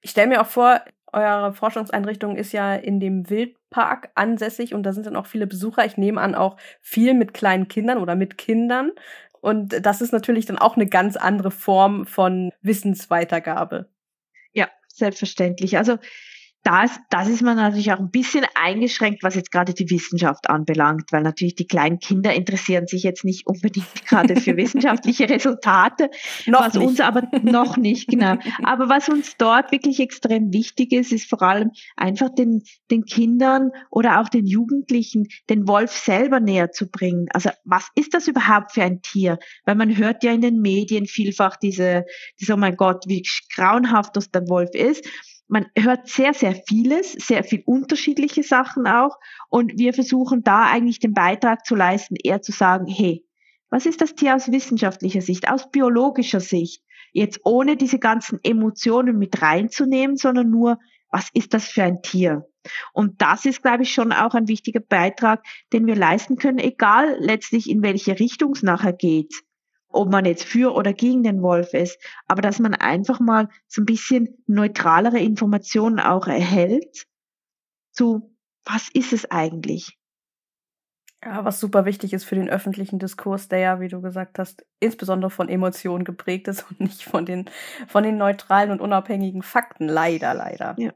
Ich stelle mir auch vor, eure Forschungseinrichtung ist ja in dem Wildpark ansässig und da sind dann auch viele Besucher. Ich nehme an, auch viel mit kleinen Kindern oder mit Kindern. Und das ist natürlich dann auch eine ganz andere Form von Wissensweitergabe. Ja, selbstverständlich. Also das, das ist man natürlich auch ein bisschen eingeschränkt, was jetzt gerade die Wissenschaft anbelangt, weil natürlich die kleinen Kinder interessieren sich jetzt nicht unbedingt gerade für wissenschaftliche Resultate, noch was nicht. uns aber noch nicht, genau. Aber was uns dort wirklich extrem wichtig ist, ist vor allem einfach den, den Kindern oder auch den Jugendlichen den Wolf selber näher zu bringen. Also was ist das überhaupt für ein Tier? Weil man hört ja in den Medien vielfach diese, diese oh mein Gott, wie grauenhaft das der Wolf ist man hört sehr, sehr vieles, sehr viel unterschiedliche Sachen auch. Und wir versuchen da eigentlich den Beitrag zu leisten, eher zu sagen, hey, was ist das Tier aus wissenschaftlicher Sicht, aus biologischer Sicht? Jetzt ohne diese ganzen Emotionen mit reinzunehmen, sondern nur, was ist das für ein Tier? Und das ist, glaube ich, schon auch ein wichtiger Beitrag, den wir leisten können, egal letztlich in welche Richtung es nachher geht ob man jetzt für oder gegen den Wolf ist, aber dass man einfach mal so ein bisschen neutralere Informationen auch erhält zu, was ist es eigentlich? Ja, was super wichtig ist für den öffentlichen Diskurs, der ja, wie du gesagt hast, insbesondere von Emotionen geprägt ist und nicht von den, von den neutralen und unabhängigen Fakten. Leider, leider. Ja.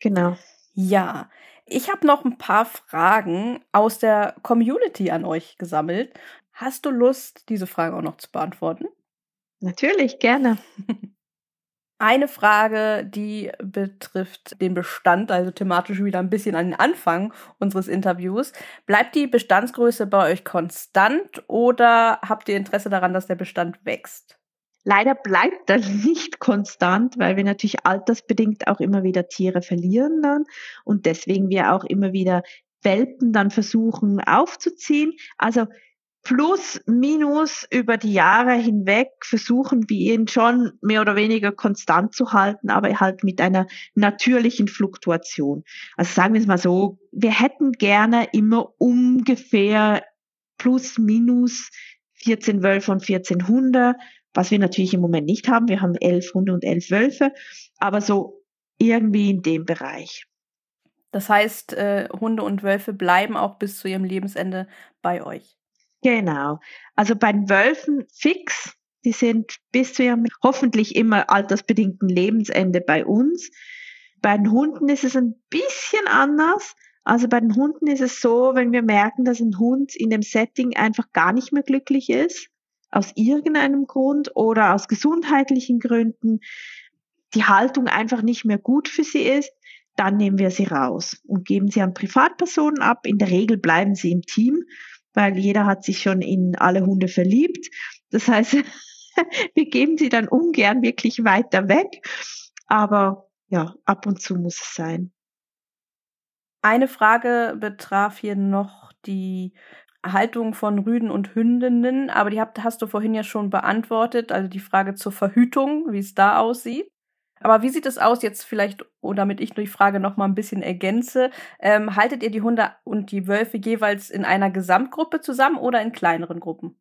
Genau. Ja, ich habe noch ein paar Fragen aus der Community an euch gesammelt. Hast du Lust, diese Frage auch noch zu beantworten? Natürlich, gerne. Eine Frage, die betrifft den Bestand, also thematisch wieder ein bisschen an den Anfang unseres Interviews. Bleibt die Bestandsgröße bei euch konstant oder habt ihr Interesse daran, dass der Bestand wächst? Leider bleibt das nicht konstant, weil wir natürlich altersbedingt auch immer wieder Tiere verlieren dann und deswegen wir auch immer wieder Welpen dann versuchen aufzuziehen. Also plus minus über die Jahre hinweg versuchen wir ihn schon mehr oder weniger konstant zu halten, aber halt mit einer natürlichen Fluktuation. Also sagen wir es mal so, wir hätten gerne immer ungefähr plus minus 14 Wölfe und 14 Hunde, was wir natürlich im Moment nicht haben. Wir haben elf Hunde und elf Wölfe, aber so irgendwie in dem Bereich. Das heißt, äh, Hunde und Wölfe bleiben auch bis zu ihrem Lebensende bei euch. Genau. Also bei den Wölfen fix. Die sind bis zu ihrem hoffentlich immer altersbedingten Lebensende bei uns. Bei den Hunden ist es ein bisschen anders. Also bei den Hunden ist es so, wenn wir merken, dass ein Hund in dem Setting einfach gar nicht mehr glücklich ist, aus irgendeinem Grund oder aus gesundheitlichen Gründen, die Haltung einfach nicht mehr gut für sie ist, dann nehmen wir sie raus und geben sie an Privatpersonen ab. In der Regel bleiben sie im Team, weil jeder hat sich schon in alle Hunde verliebt. Das heißt, wir geben sie dann ungern wirklich weiter weg. Aber ja, ab und zu muss es sein. Eine Frage betraf hier noch die Haltung von Rüden und Hündinnen, aber die hast du vorhin ja schon beantwortet, also die Frage zur Verhütung, wie es da aussieht. Aber wie sieht es aus jetzt vielleicht, oder damit ich die Frage noch mal ein bisschen ergänze, ähm, haltet ihr die Hunde und die Wölfe jeweils in einer Gesamtgruppe zusammen oder in kleineren Gruppen?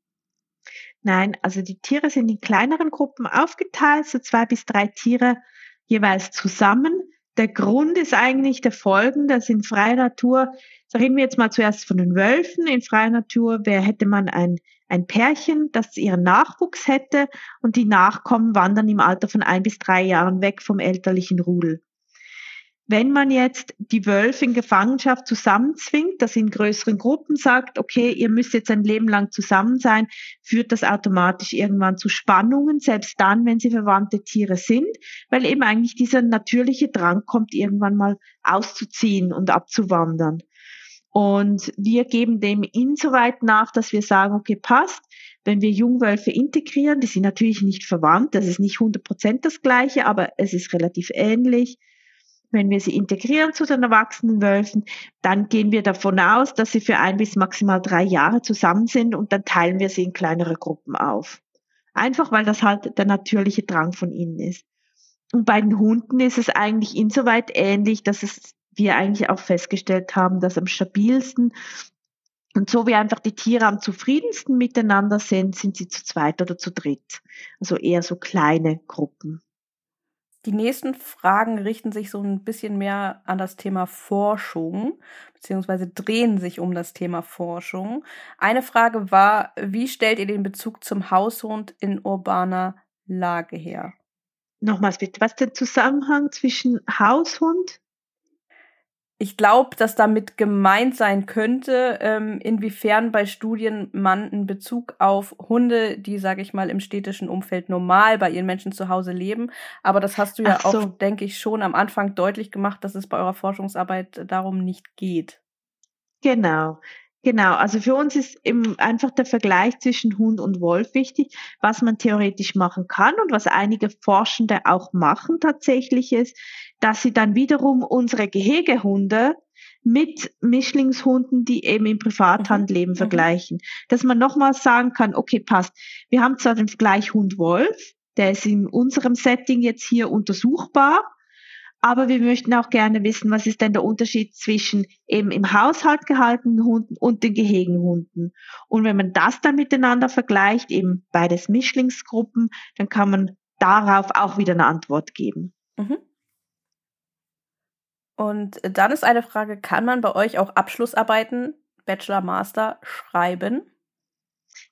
Nein, also die Tiere sind in kleineren Gruppen aufgeteilt, so zwei bis drei Tiere jeweils zusammen. Der Grund ist eigentlich der folgende, dass in freier Natur, da reden wir jetzt mal zuerst von den Wölfen, in freier Natur wer hätte man ein, ein Pärchen, das ihren Nachwuchs hätte und die Nachkommen wandern im Alter von ein bis drei Jahren weg vom elterlichen Rudel. Wenn man jetzt die Wölfe in Gefangenschaft zusammenzwingt, das in größeren Gruppen sagt, okay, ihr müsst jetzt ein Leben lang zusammen sein, führt das automatisch irgendwann zu Spannungen, selbst dann, wenn sie verwandte Tiere sind, weil eben eigentlich dieser natürliche Drang kommt, irgendwann mal auszuziehen und abzuwandern. Und wir geben dem insoweit nach, dass wir sagen, okay, passt, wenn wir Jungwölfe integrieren, die sind natürlich nicht verwandt, das ist nicht 100% das gleiche, aber es ist relativ ähnlich wenn wir sie integrieren zu den erwachsenen Wölfen, dann gehen wir davon aus, dass sie für ein bis maximal drei Jahre zusammen sind und dann teilen wir sie in kleinere Gruppen auf. Einfach weil das halt der natürliche Drang von ihnen ist. Und bei den Hunden ist es eigentlich insoweit ähnlich, dass es wir eigentlich auch festgestellt haben, dass am stabilsten und so wie einfach die Tiere am zufriedensten miteinander sind, sind sie zu zweit oder zu dritt. Also eher so kleine Gruppen. Die nächsten Fragen richten sich so ein bisschen mehr an das Thema Forschung, beziehungsweise drehen sich um das Thema Forschung. Eine Frage war, wie stellt ihr den Bezug zum Haushund in urbaner Lage her? Nochmals bitte, was ist der Zusammenhang zwischen Haushund ich glaube, dass damit gemeint sein könnte, ähm, inwiefern bei Studien man einen Bezug auf Hunde, die, sage ich mal, im städtischen Umfeld normal bei ihren Menschen zu Hause leben. Aber das hast du ja so. auch, denke ich, schon am Anfang deutlich gemacht, dass es bei eurer Forschungsarbeit darum nicht geht. Genau. Genau, also für uns ist eben einfach der Vergleich zwischen Hund und Wolf wichtig, was man theoretisch machen kann und was einige Forschende auch machen tatsächlich ist, dass sie dann wiederum unsere Gehegehunde mit Mischlingshunden, die eben im Privathand mhm. leben, mhm. vergleichen. Dass man nochmals sagen kann, okay, passt. Wir haben zwar den Vergleich Hund-Wolf, der ist in unserem Setting jetzt hier untersuchbar, aber wir möchten auch gerne wissen, was ist denn der Unterschied zwischen eben im Haushalt gehaltenen Hunden und den Gehegenhunden. Und wenn man das dann miteinander vergleicht, eben beides Mischlingsgruppen, dann kann man darauf auch wieder eine Antwort geben. Mhm. Und dann ist eine Frage, kann man bei euch auch Abschlussarbeiten, Bachelor, Master schreiben?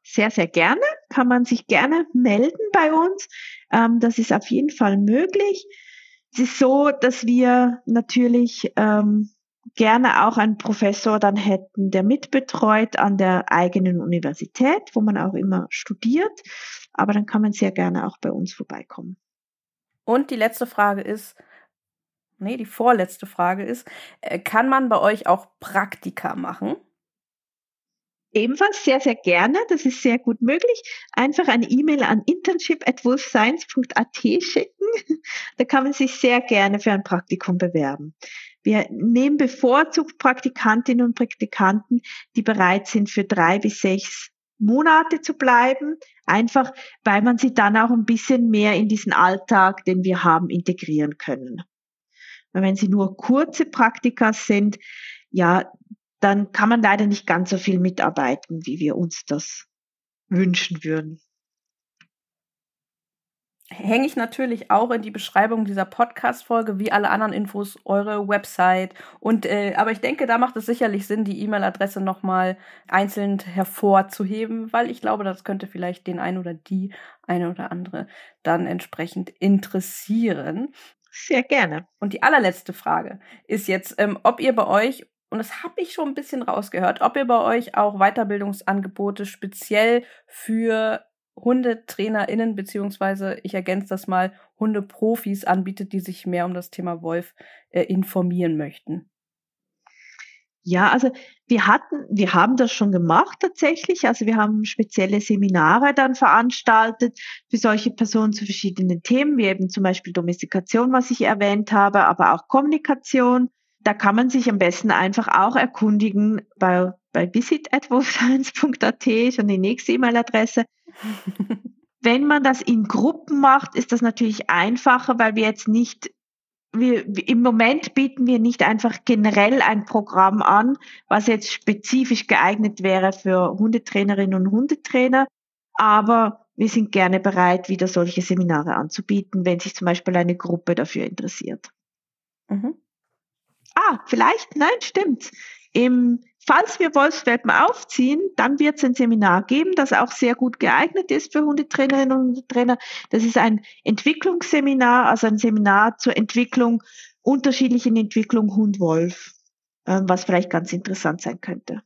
Sehr, sehr gerne. Kann man sich gerne melden bei uns. Ähm, das ist auf jeden Fall möglich. Es ist so, dass wir natürlich ähm, gerne auch einen Professor dann hätten, der mitbetreut an der eigenen Universität, wo man auch immer studiert. Aber dann kann man sehr gerne auch bei uns vorbeikommen. Und die letzte Frage ist, nee, die vorletzte Frage ist, äh, kann man bei euch auch Praktika machen? Ebenfalls sehr, sehr gerne. Das ist sehr gut möglich. Einfach eine E-Mail an internship.wolfscience.at schicken. Da kann man sich sehr gerne für ein Praktikum bewerben. Wir nehmen bevorzugt Praktikantinnen und Praktikanten, die bereit sind, für drei bis sechs Monate zu bleiben, einfach weil man sie dann auch ein bisschen mehr in diesen Alltag, den wir haben, integrieren können. Wenn sie nur kurze Praktika sind, ja, dann kann man leider nicht ganz so viel mitarbeiten, wie wir uns das wünschen würden. Hänge ich natürlich auch in die Beschreibung dieser Podcast-Folge, wie alle anderen Infos, eure Website. Und äh, aber ich denke, da macht es sicherlich Sinn, die E-Mail-Adresse nochmal einzeln hervorzuheben, weil ich glaube, das könnte vielleicht den einen oder die eine oder andere dann entsprechend interessieren. Sehr gerne. Und die allerletzte Frage ist jetzt, ähm, ob ihr bei euch und das habe ich schon ein bisschen rausgehört, ob ihr bei euch auch Weiterbildungsangebote speziell für HundetrainerInnen, beziehungsweise ich ergänze das mal, Hundeprofis anbietet, die sich mehr um das Thema Wolf äh, informieren möchten. Ja, also wir hatten, wir haben das schon gemacht tatsächlich. Also wir haben spezielle Seminare dann veranstaltet für solche Personen zu verschiedenen Themen, wie eben zum Beispiel Domestikation, was ich erwähnt habe, aber auch Kommunikation. Da kann man sich am besten einfach auch erkundigen bei, bei visit.wolfscience.at, schon die nächste E-Mail-Adresse. Wenn man das in Gruppen macht, ist das natürlich einfacher, weil wir jetzt nicht wir, im Moment bieten wir nicht einfach generell ein Programm an, was jetzt spezifisch geeignet wäre für Hundetrainerinnen und Hundetrainer, aber wir sind gerne bereit, wieder solche Seminare anzubieten, wenn sich zum Beispiel eine Gruppe dafür interessiert. Mhm. Ah, vielleicht, nein, stimmt. Im, falls wir Wolfswelpen aufziehen, dann wird es ein Seminar geben, das auch sehr gut geeignet ist für Hundetrainerinnen und Hundetrainer. Das ist ein Entwicklungsseminar, also ein Seminar zur Entwicklung, unterschiedlichen Entwicklung Hund-Wolf, äh, was vielleicht ganz interessant sein könnte.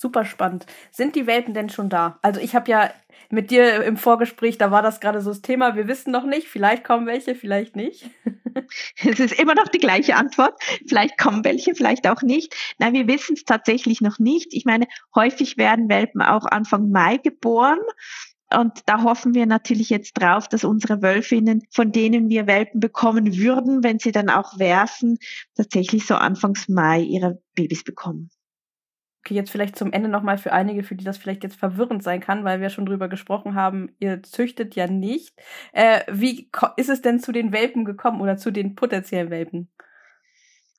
Super spannend. Sind die Welpen denn schon da? Also ich habe ja mit dir im Vorgespräch, da war das gerade so das Thema, wir wissen noch nicht, vielleicht kommen welche, vielleicht nicht. es ist immer noch die gleiche Antwort. Vielleicht kommen welche, vielleicht auch nicht. Nein, wir wissen es tatsächlich noch nicht. Ich meine, häufig werden Welpen auch Anfang Mai geboren. Und da hoffen wir natürlich jetzt drauf, dass unsere Wölfinnen, von denen wir Welpen bekommen würden, wenn sie dann auch werfen, tatsächlich so Anfangs Mai ihre Babys bekommen. Okay, jetzt vielleicht zum Ende nochmal für einige, für die das vielleicht jetzt verwirrend sein kann, weil wir schon drüber gesprochen haben, ihr züchtet ja nicht. Äh, wie ist es denn zu den Welpen gekommen oder zu den potenziellen Welpen?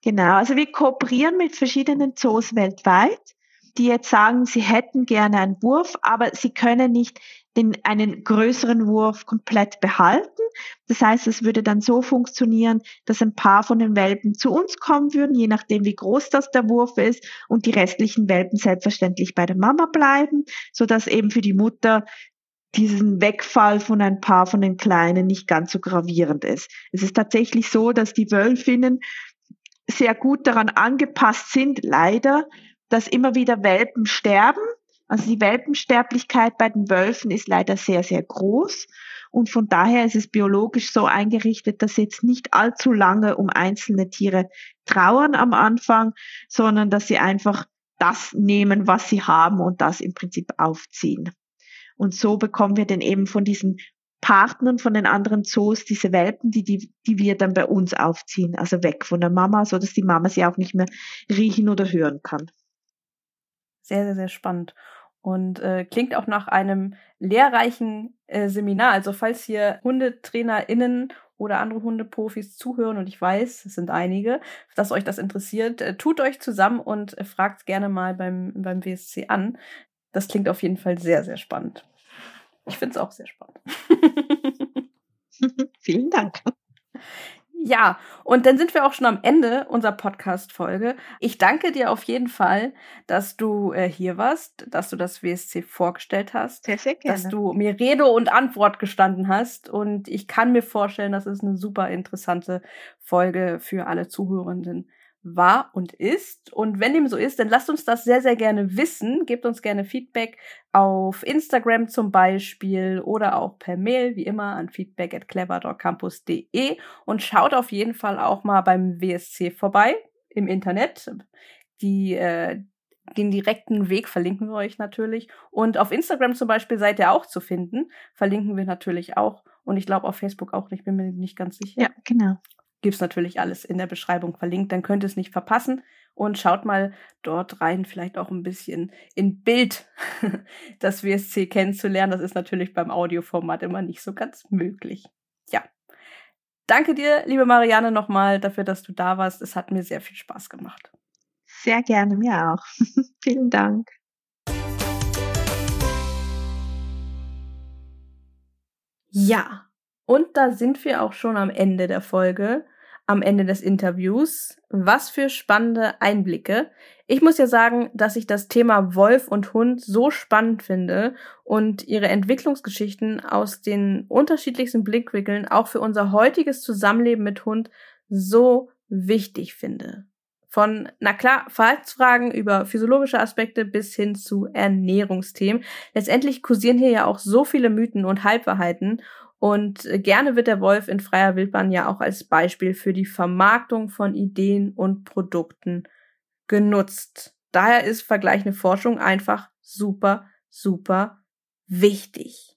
Genau, also wir kooperieren mit verschiedenen Zoos weltweit, die jetzt sagen, sie hätten gerne einen Wurf, aber sie können nicht den, einen größeren Wurf komplett behalten. Das heißt, es würde dann so funktionieren, dass ein paar von den Welpen zu uns kommen würden, je nachdem, wie groß das der Wurf ist, und die restlichen Welpen selbstverständlich bei der Mama bleiben, so dass eben für die Mutter diesen Wegfall von ein paar von den Kleinen nicht ganz so gravierend ist. Es ist tatsächlich so, dass die Wölfinnen sehr gut daran angepasst sind, leider, dass immer wieder Welpen sterben also die Welpensterblichkeit bei den Wölfen ist leider sehr, sehr groß. Und von daher ist es biologisch so eingerichtet, dass jetzt nicht allzu lange um einzelne Tiere trauern am Anfang, sondern dass sie einfach das nehmen, was sie haben und das im Prinzip aufziehen. Und so bekommen wir dann eben von diesen Partnern von den anderen Zoos diese Welpen, die, die, die wir dann bei uns aufziehen, also weg von der Mama, so dass die Mama sie auch nicht mehr riechen oder hören kann. Sehr, sehr, sehr spannend und äh, klingt auch nach einem lehrreichen äh, Seminar. Also falls hier HundetrainerInnen oder andere Hundeprofis zuhören und ich weiß, es sind einige, dass euch das interessiert, äh, tut euch zusammen und äh, fragt gerne mal beim, beim WSC an. Das klingt auf jeden Fall sehr, sehr spannend. Ich finde es auch sehr spannend. Vielen Dank. Ja, und dann sind wir auch schon am Ende unserer Podcast-Folge. Ich danke dir auf jeden Fall, dass du äh, hier warst, dass du das WSC vorgestellt hast, sehr, sehr gerne. dass du mir Rede und Antwort gestanden hast. Und ich kann mir vorstellen, das ist eine super interessante Folge für alle Zuhörenden war und ist. Und wenn dem so ist, dann lasst uns das sehr, sehr gerne wissen. Gebt uns gerne Feedback auf Instagram zum Beispiel oder auch per Mail, wie immer, an feedback at clever.campus.de und schaut auf jeden Fall auch mal beim WSC vorbei im Internet. Die, äh, den direkten Weg verlinken wir euch natürlich. Und auf Instagram zum Beispiel seid ihr auch zu finden. Verlinken wir natürlich auch. Und ich glaube auf Facebook auch nicht, bin mir nicht ganz sicher. Ja, genau gibt's natürlich alles in der Beschreibung verlinkt, dann könnt ihr es nicht verpassen und schaut mal dort rein, vielleicht auch ein bisschen in Bild das WSC kennenzulernen. Das ist natürlich beim Audioformat immer nicht so ganz möglich. Ja. Danke dir, liebe Marianne, nochmal dafür, dass du da warst. Es hat mir sehr viel Spaß gemacht. Sehr gerne, mir auch. Vielen Dank. Ja, und da sind wir auch schon am Ende der Folge, am Ende des Interviews. Was für spannende Einblicke. Ich muss ja sagen, dass ich das Thema Wolf und Hund so spannend finde und ihre Entwicklungsgeschichten aus den unterschiedlichsten Blickwinkeln auch für unser heutiges Zusammenleben mit Hund so wichtig finde. Von, na klar, Verhaltensfragen über physiologische Aspekte bis hin zu Ernährungsthemen. Letztendlich kursieren hier ja auch so viele Mythen und Halbwahrheiten. Und gerne wird der Wolf in freier Wildbahn ja auch als Beispiel für die Vermarktung von Ideen und Produkten genutzt. Daher ist vergleichende Forschung einfach super, super wichtig.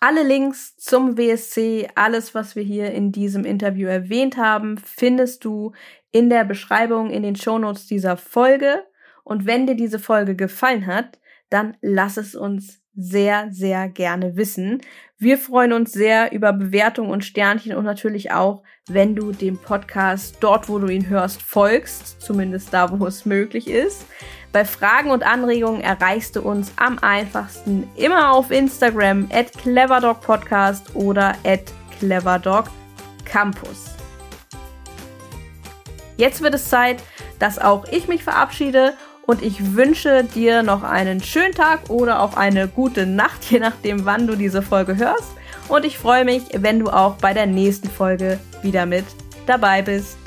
Alle Links zum WSC, alles, was wir hier in diesem Interview erwähnt haben, findest du in der Beschreibung in den Shownotes dieser Folge. Und wenn dir diese Folge gefallen hat, dann lass es uns sehr, sehr gerne wissen. Wir freuen uns sehr über Bewertungen und Sternchen und natürlich auch, wenn du dem Podcast dort, wo du ihn hörst, folgst, zumindest da, wo es möglich ist. Bei Fragen und Anregungen erreichst du uns am einfachsten immer auf Instagram at cleverdogpodcast oder at cleverdogcampus. Jetzt wird es Zeit, dass auch ich mich verabschiede und ich wünsche dir noch einen schönen Tag oder auch eine gute Nacht, je nachdem, wann du diese Folge hörst. Und ich freue mich, wenn du auch bei der nächsten Folge wieder mit dabei bist.